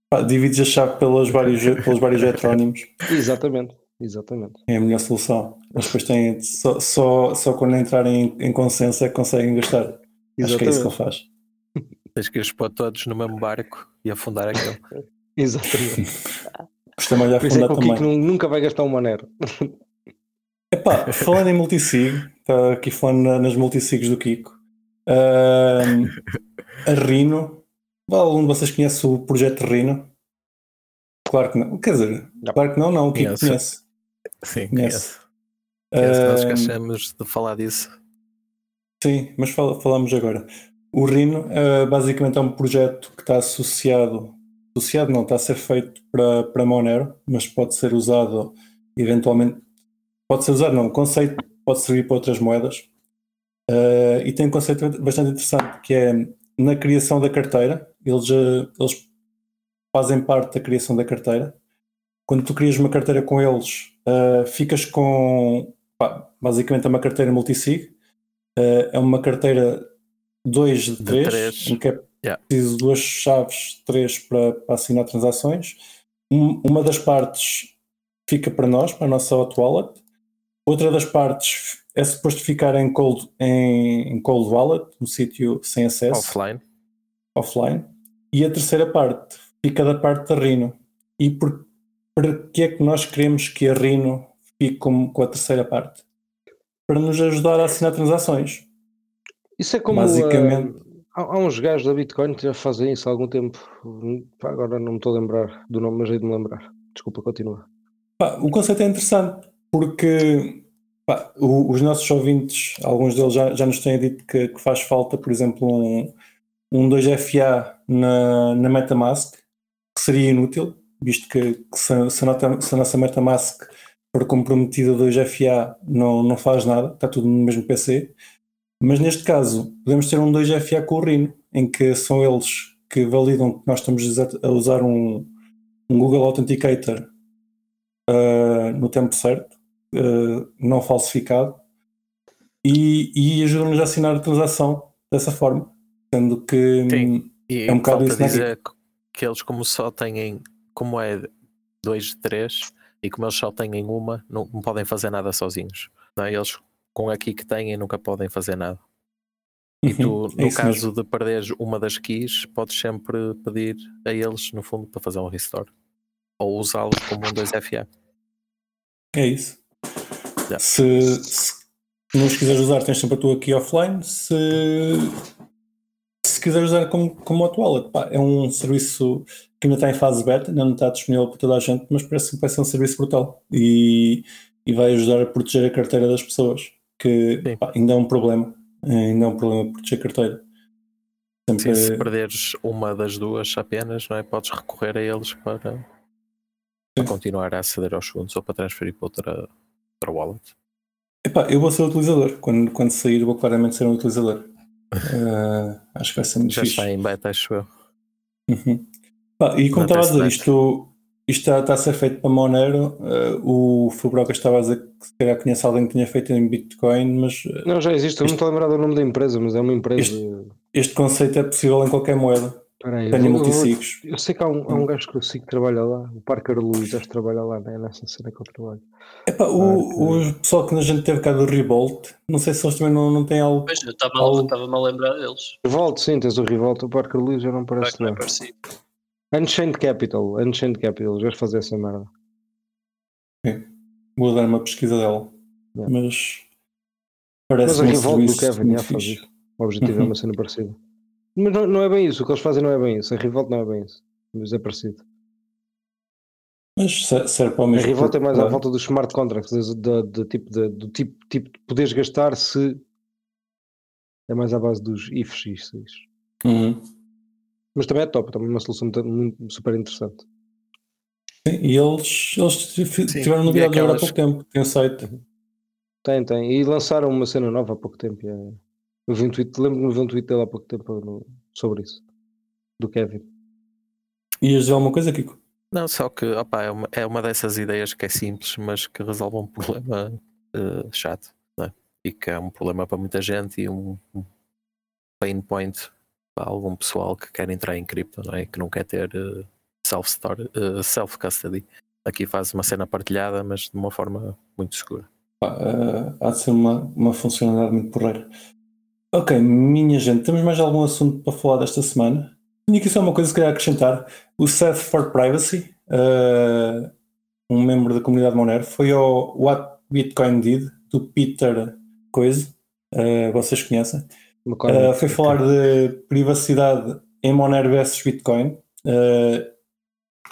pá, divides a chave pelos vários, pelos vários heterónimos. Exatamente, exatamente. É a melhor solução. Mas depois têm, só, só, só quando entrarem em, em consenso é que conseguem gastar. Acho que é isso que ele faz. Tens que os pôr todos no mesmo barco e afundar aquele. Exatamente. Costuma lhe Por isso é afundar que o também. Kiko nu- nunca vai gastar um maneiro. Epá, falando em multisig, está aqui falando na- nas multisigs do Kiko. Ahm, a Rino, algum de vocês conhece o projeto Rino? Claro que não. Quer dizer, Não. claro que não, não. O Kiko conhece. Sim, Conhece. conheço. Conheço, nós esquecemos de falar disso. Sim, mas fala- falamos agora. O Rhino eh, basicamente é um projeto que está associado, associado não, está a ser feito para, para Monero, mas pode ser usado eventualmente, pode ser usado não, o conceito pode servir para outras moedas Eh, e tem um conceito bastante interessante que é na criação da carteira, eles, eh, eles fazem parte da criação da carteira. Quando tu crias uma carteira com eles, eh, ficas com pá, basicamente é uma carteira multisig, Uh, é uma carteira 2 de De 3, três. em que é Yeah. preciso duas chaves, três para, para assinar transações. Um- uma das partes fica para nós, para a nossa hot wallet. Outra das partes é suposto ficar em cold, em, em cold wallet, um sítio sem acesso, Offline. offline. E a terceira parte fica da parte da Rhino. E por, por que é que nós queremos que a Rhino fique com, com a terceira parte? Para nos ajudar a assinar transações. Isso é como. Basicamente. ah, há, há uns gajos da Bitcoin que já fazem isso há algum tempo. Hum, pá, agora não me estou a lembrar do nome, mas hei de me lembrar. Desculpa, continua. Pá, o conceito é interessante porque pá, o- os nossos ouvintes, alguns deles já, já nos têm dito que, que faz falta, por exemplo, um, um 2FA na, na Metamask, que seria inútil, visto que, que se, se, a nota, se a nossa MetaMask for comprometida 2FA não, não faz nada, está tudo no mesmo PC. Mas neste caso, podemos ter um 2FA com o Rhino, em que são eles que validam que nós estamos a usar um, um Google Authenticator uh, no tempo certo, uh, não falsificado, e, e ajudam-nos a assinar a transação dessa forma, sendo que Sim. E é um bocado isso. dizer que eles, como só têm, como é 2 de 3, e como eles só têm uma, não, não podem fazer nada sozinhos. Não é? Eles, com aqui que têm, nunca podem fazer nada. E tu, uhum, no é caso mesmo. de perderes uma das keys, podes sempre pedir a eles, no fundo, para fazer um restore. Ou usá-los como um 2FA. É isso. Yeah. Se, se não os quiseres usar, tens sempre a tua key offline. Se, se quiseres usar como, como hot wallet, pá, é um serviço que ainda está em fase beta, ainda não está disponível para toda a gente, mas parece que vai ser um serviço brutal e, e vai ajudar a proteger a carteira das pessoas, que pá, ainda é um problema. Ainda é um problema proteger a carteira. Sempre... Sim, se perderes uma das duas apenas, não é? podes recorrer a eles para, para continuar a aceder aos fundos ou para transferir para outra, outra wallet. Epá, eu vou ser utilizador. Quando, quando sair, vou claramente ser um utilizador. Uh, acho que vai ser muito Já fixe. está em beta, acho eu. Uhum. e como estava a dizer, isto, isto está, está, a ser feito para Monero. Uh, o Fubroca estava a dizer que se calhar conhece alguém que tinha feito em Bitcoin, mas. Uh, não, já existe. Eu não estou a lembrar do nome da empresa, mas é uma empresa. Este, este conceito é possível em qualquer moeda. Peraí, Tenho multisigos. Eu, eu, sei que há um, há um gajo que eu sei que trabalha lá, o Parker Luiz, acho que trabalha lá, né? nessa cena que eu trabalho. Epá, o, o pessoal que a gente teve cá do Revolt, não sei se eles também não, não têm algo. Pois, eu estava algo... a lembrar deles. Revolt, sim, tens o Revolt, o Parker Luiz já não parece não. É. Unchained Capital, Unchained Capital, vais fazer essa merda. Sim. Vou dar uma pesquisa dela. É. Mas parece Mas a Revolt do Kevin já faz isso. O objetivo uhum. é uma cena parecida. Mas não, não, é bem isso, o que eles fazem não é bem isso. A Revolt não é bem isso. Mas é parecido. Mas serve para o mesmo. A Revolt é mais claro. à volta dos smart contracts, do, do, tipo de, do tipo, tipo de poderes gastar se é mais à base dos ifs e isso. Uhum. Mas também é top, também é uma solução muito, muito super interessante. Sim, e eles, eles tiveram novidades aquelas... agora há pouco tempo, tem site. Tem, tem. E lançaram uma cena nova há pouco tempo. É... Eu vi um tweet, lembro-me de ver um tweet dele há pouco tempo no, sobre isso, do Kevin. Ias dizer alguma coisa, Kiko? Não, só que opa, é, uma, é uma dessas ideias que é simples, mas que resolve um problema uh, chato, é? e que é um problema para muita gente e um, um, pain point para algum pessoal que quer entrar em cripto, não é? que não quer ter uh, self-custody. Uh, self Aqui faz uma cena partilhada, mas de uma forma muito segura. Uh, há de ser uma, uma funcionalidade muito porreira. Ok, minha gente, temos mais algum assunto para falar desta semana? Tinha aqui só uma coisa que queria acrescentar. O Seth for Privacy, uh, um membro da comunidade Monero, foi ao What Bitcoin Did, do Peter Coise, uh, vocês conhecem. Uh, foi falar de privacidade em Monero versus Bitcoin,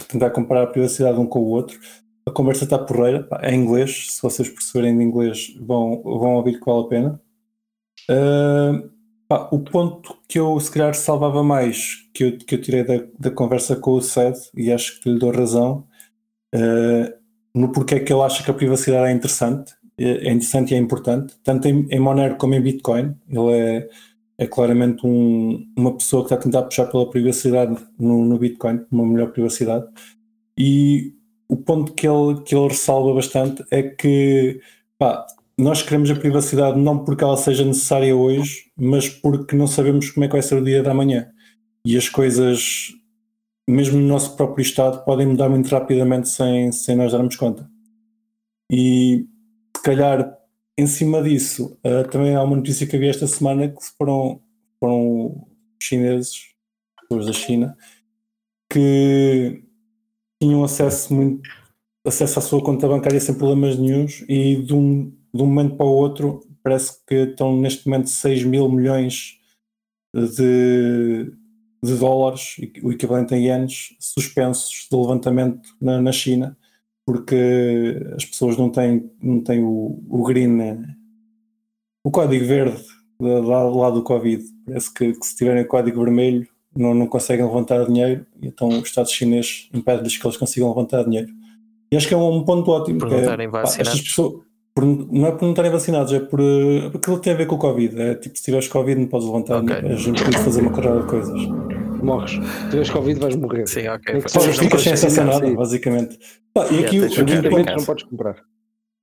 tentar comparar a privacidade um com o outro. A conversa está porreira, é em inglês, se vocês perceberem de inglês vão, vão ouvir que vale a pena. Pá, o ponto que eu se calhar salvava mais que eu, que eu tirei da, da conversa com o Sed, e acho que lhe dou razão, uh, no porquê que ele acha que a privacidade é interessante, é, é interessante e é importante, tanto em, em Monero como em Bitcoin. Ele é, é claramente um, uma pessoa que está a tentar puxar pela privacidade no, no Bitcoin, uma melhor privacidade. E o ponto que ele, que ele ressalva bastante é que pá, nós queremos a privacidade não porque ela seja necessária hoje, mas porque não sabemos como é que vai ser o dia da manhã. E as coisas, mesmo no nosso próprio estado, podem mudar muito rapidamente sem, sem nós darmos conta. E se calhar, em cima disso, uh, também há uma notícia que havia esta semana que foram, foram chineses, pessoas da China, que tinham acesso muito acesso à sua conta bancária sem problemas nenhums e de um de um momento para o outro, parece que estão neste momento 6 mil milhões de, de dólares, o equivalente em ienes, suspensos de levantamento na, na China, porque as pessoas não têm, não têm o, o green, o código verde lá, lá do Covid. Parece que, que, se tiverem o código vermelho não, não conseguem levantar dinheiro, e então o Estado chinês impede-lhes que eles consigam levantar dinheiro. E acho que é um ponto ótimo. Por que é, pá, estas pessoas, por- não é por não estarem vacinados, é por eh, porque aquilo tem a ver com o Covid. É tipo, se tiveres Covid, não podes levantar, Ok. a gente pode fazer uma carrada de coisas. Morres. Se tiveres Covid, vais morrer. Sim, ok. Que Só não ficas podes sem acesso nada, sim. basicamente. Pá, e Yeah, aqui, o- tens de aqui, o ponto, não podes comprar.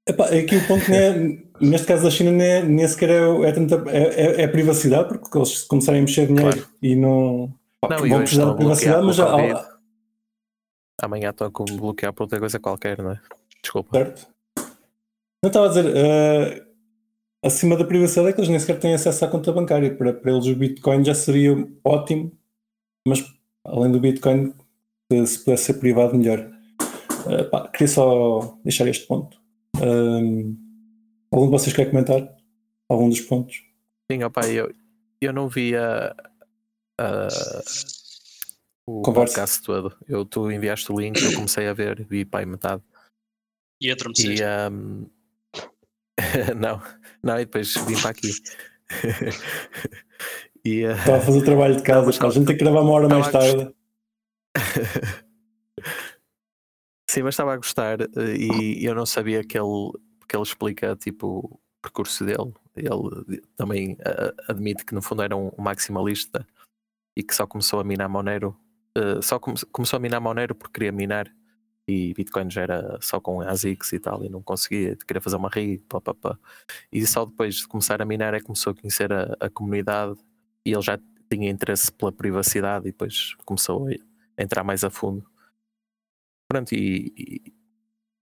epá, aqui o ponto nem é, neste caso da China, nem, é- nem sequer é, é, tanta, é, é, é privacidade, porque eles começarem a mexer dinheiro Claro. e não, pá, Não, vão precisar da privacidade, mas já. Amanhã estão a bloquear por outra coisa qualquer, não é? Desculpa. Certo? Não estava a dizer, eh, acima da privacidade é que eles nem sequer têm acesso à conta bancária. Para, para eles o Bitcoin já seria ótimo, mas além do Bitcoin, eh, se pudesse ser privado, melhor. Eh, pá, queria só deixar este ponto. Ahm, algum de vocês quer comentar? Algum dos pontos? Sim, opa, eu, eu não vi a, a- o Conversa. podcast todo. Eu, tu enviaste o link, eu comecei a ver, vi aí metade. E. E ahm, não, não, e depois vim para aqui. e ah, Estava a fazer o trabalho de casa, a gente tem que gravar uma hora mais tarde. Sim, mas estava a gostar eh, e eu não sabia que ele, que ele explica tipo o percurso dele. Ele também eh, admite que no fundo era um maximalista e que só começou a minar Monero, eh, só come- começou a minar Monero porque queria minar e Bitcoin já era só com ASICs e tal e não conseguia, queria fazer uma rig, pá, pá, pá. e só depois de começar a minar é que começou a conhecer a, a comunidade e ele já tinha interesse pela privacidade e depois começou a a entrar mais a fundo. Pronto, e,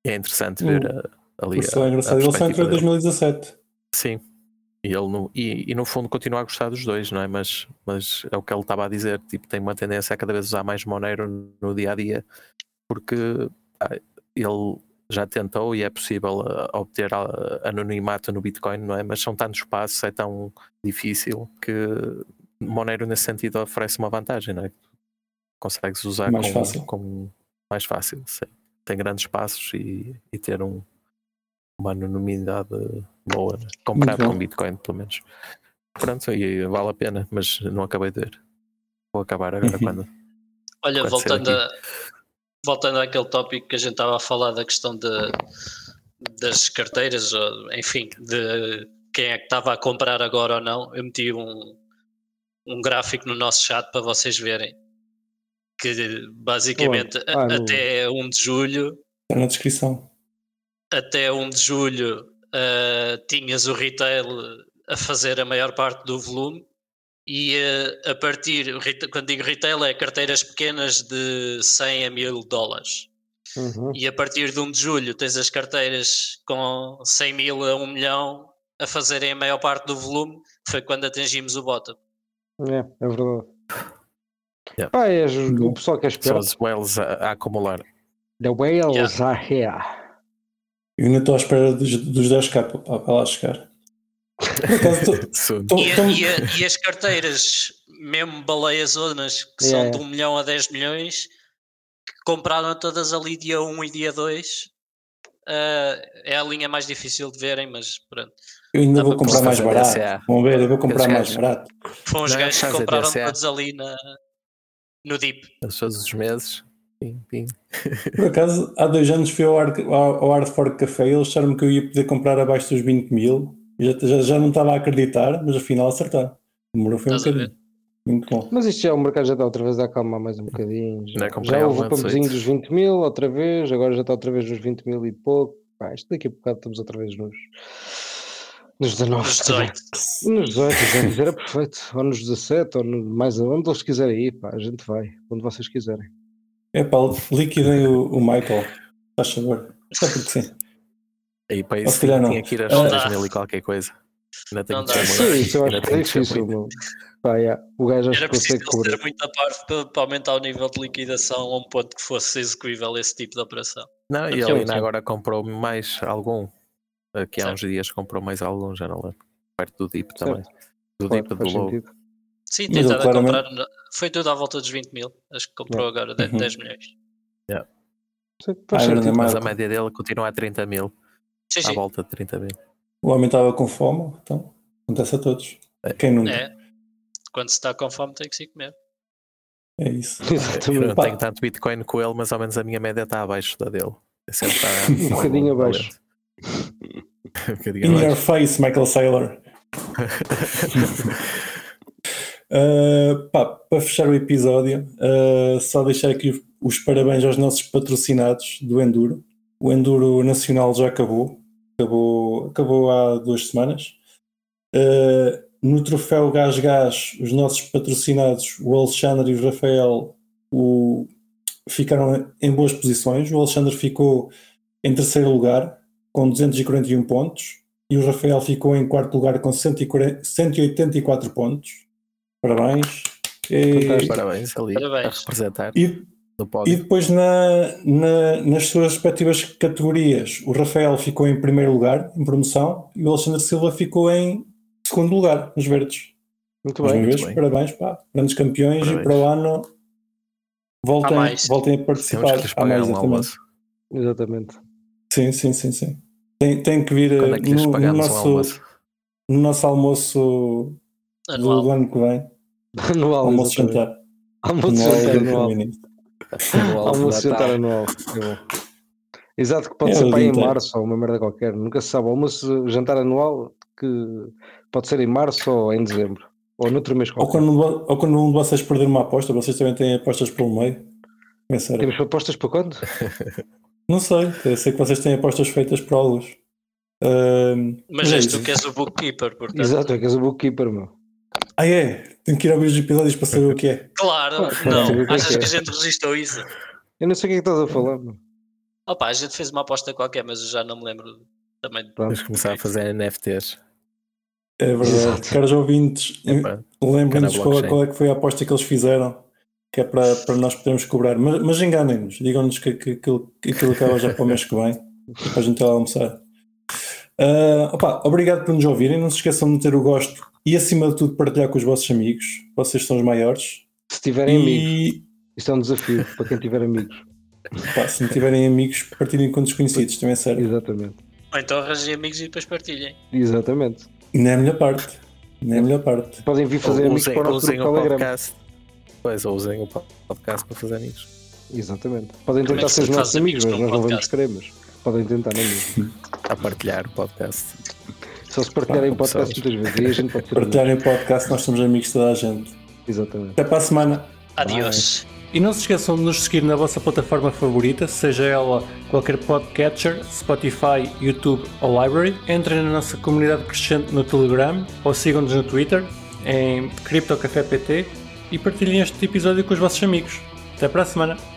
e é interessante ver Hum. a, ali Isso a, é a engraçado. Ele só entrou em dele. 2017. Sim. E, ele no, e, e no fundo continua a gostar dos dois, não é? Mas, mas é o que ele estava a dizer, tipo, tem uma tendência a cada vez usar mais Monero no dia a dia, porque ah, ele já tentou e é possível ah, obter ah, anonimato no Bitcoin, não é? Mas são tantos passos, é tão difícil que Monero nesse sentido oferece uma vantagem, não é? Consegues usar Mais com, fácil. com mais fácil, sim. Tem grandes passos e, e ter um, uma anonimidade boa, né? comparado com Bitcoin, pelo menos. Pronto, e vale a pena, mas não acabei de ver. Vou acabar agora Uhum. quando. Olha, ser voltando, a, voltando àquele tópico que a gente estava a falar da questão de, das carteiras, enfim, de quem é que estava a comprar agora ou não, eu meti um, um gráfico no nosso chat para vocês verem que basicamente Ah, a- no- até 1 de julho Está na descrição. até 1 de julho ah, tinhas o retail a fazer a maior parte do volume e ah, a partir, quando digo retail é carteiras pequenas de 100 a 1000 dólares Uhum. e a partir de 1 de julho tens as carteiras com 100 mil a 1 milhão a fazerem a maior parte do volume, foi quando atingimos o bottom. É, é verdade. Yeah. Bom. o pessoal que é São esperto. os whales a, a acumular. The whales are here. Eu ainda estou à espera dos, dos 10k para, para lá chegar. Por acaso, tô- Soon. tô- E, a- tô- e a- e as carteiras, mesmo baleias zonas, que Yeah, são de 1 milhão a 10 milhões, que compraram todas ali dia 1 e dia 2. ah, é a linha mais difícil de verem, mas pronto. eu ainda Dá vou comprar mais barato. Vão ver, eu vou comprar mais gajos. barato. Foram os Não, gajos que compraram todos ali na, no Deep. Todos os meses. Pim, pim. Por acaso, há dois anos fui ao Hard, ao, ao Hard Fork Café e eles acharam que eu ia poder comprar abaixo dos 20 mil. Já, já, já não estava a acreditar, mas afinal acertaram. Demorou foi um bocadinho. Muito bom. Mas isto já, o mercado já está outra vez a acalmar mais um bocadinho. Já, Já comprei já houve o feito. dos 20 mil outra vez, agora já está outra vez nos 20 mil e pouco. Pá, isto daqui a bocado estamos outra vez nos, nos 19. Nos se calhar. 18. Nos 18, gente, era perfeito. Ou nos 17, ou no, mais onde eles quiserem ir, pá, a gente vai, onde vocês quiserem. É pá, liquidem o, o Michael. Faz favor. Só porque sim. E para isso não. tinha que ir às Não 6 dá. mil e qualquer coisa. Ainda tenho Não que dá. ser Sim, muito. Sim, isso eu acho que é tenho que ser difícil. Pá, yeah, o gajo acho Era que consegue cobrir. ter muita parte para, para aumentar o nível de liquidação a um ponto que fosse execuível esse tipo de operação. Não, e Sim, ele ainda sim. agora comprou mais algum. Aqui há Certo. uns dias comprou mais algum, já não lembro. Perto do Deep Certo. também. Do Claro, Deep do sentido. Sim, tem estado a comprar. Foi tudo à volta dos 20 mil. Acho que comprou agora de- Uhum. 10 milhões. Sim, Faz Ah, era da Mas a média dele continua a 30 mil. Sim, À volta de 30 mil. O homem estava com fome, então acontece a todos. É. Quem nunca? É. Quando se está com fome tem que se comer. É isso. Eu Exatamente. não tenho tanto Bitcoin com ele, mas ao menos a minha média está abaixo da dele. Sempre está Um bocadinho abaixo. um bocadinho In your abaixo. face, Michael Saylor. Uh, pá, para fechar o episódio, uh, só deixar aqui os parabéns aos nossos patrocinados do Enduro. O Enduro Nacional já acabou, acabou, acabou há duas semanas. Uh, no troféu Gás Gás, os nossos patrocinados, o Alexandre e o Rafael, o- ficaram em boas posições. O Alexandre ficou em terceiro lugar, com 241 pontos, e o Rafael ficou em quarto lugar com 140 184 pontos. Parabéns. E. Parabéns ali Parabéns. a representar e, e pódio. depois na, na- nas suas respectivas categorias, o Rafael ficou em primeiro lugar, em promoção, e o Alexandre Silva ficou em segundo lugar, nos verdes. Muito bem. vez, bem. parabéns, pá, grandes campeões, Parabéns. e para o ano voltem, voltem a Temos participar. que Há pagar mais, um exatamente. almoço. Exatamente. Sim, sim, sim, sim. Tem, tem que vir é que no, no um nosso, almoço? no nosso almoço do Anual. ano que vem. Anual. Almoço exatamente. jantar. Almoço Anual jantar do anual. Almoço jantar anual. É bom. Exato, que pode É ser para em março ou uma merda qualquer. Nunca se sabe. Almoço jantar anual que pode ser em março ou em dezembro. Ou noutro mês Ou qualquer. quando, vo- ou quando um de vocês perder uma aposta, vocês também têm apostas pelo meio. É. Temos propostas para quando? Não sei, eu sei que vocês têm apostas feitas por alguns. Ahm, Mas é és tu que és o bookkeeper, portanto. Exato, é que és o bookkeeper, meu. Ah, é? Tenho que ir ouvir os episódios para saber o que é. Claro, não. que Achas que que a gente registrou isso? Eu não sei o que é que estás a falar. Opa, a gente fez uma aposta qualquer, mas eu já não me lembro também. Vamos começar a fazer NFTs. É verdade. Exato. Caros ouvintes, lembrem-nos qual, qual é que foi a aposta que eles fizeram, que é para, para nós podermos cobrar. Mas, mas enganem-nos, digam-nos que, que, aquilo, que aquilo acaba já para o mês que vem, para a gente ir lá almoçar. Ah, opa, obrigado por nos ouvirem. Não se esqueçam de meter o gosto e, acima de tudo, partilhar com os vossos amigos. Vocês são os maiores. Se tiverem amigos, E isto é um desafio para quem tiver amigos. pá, se não tiverem amigos, partilhem com desconhecidos, também é sério. Exatamente. Ou então arranjem amigos e depois partilhem. Exatamente. E não é a melhor parte. Não é a melhor parte. Podem vir fazer ou amigos usem, para o nosso usem o Telegram. podcast. Pois, ou usem o podcast para fazer amigos. Exatamente. Podem Como é tentar ser se os nossos amigos, mas amigos nós não vamos querer, mas podem tentar, não é mesmo? A partilhar o podcast. Só se partilharem Ah, o podcast muitas vezes. Aí a gente pode ser. Partilharem o podcast, nós somos amigos de toda a gente. Exatamente. Até para a semana. Adiós. E não se esqueçam de nos seguir na vossa plataforma favorita, seja ela qualquer podcatcher, Spotify, YouTube ou Library. Entrem na nossa comunidade crescente no Telegram ou sigam-nos no Twitter em CryptoCafépt e partilhem este episódio com os vossos amigos. Até para a semana!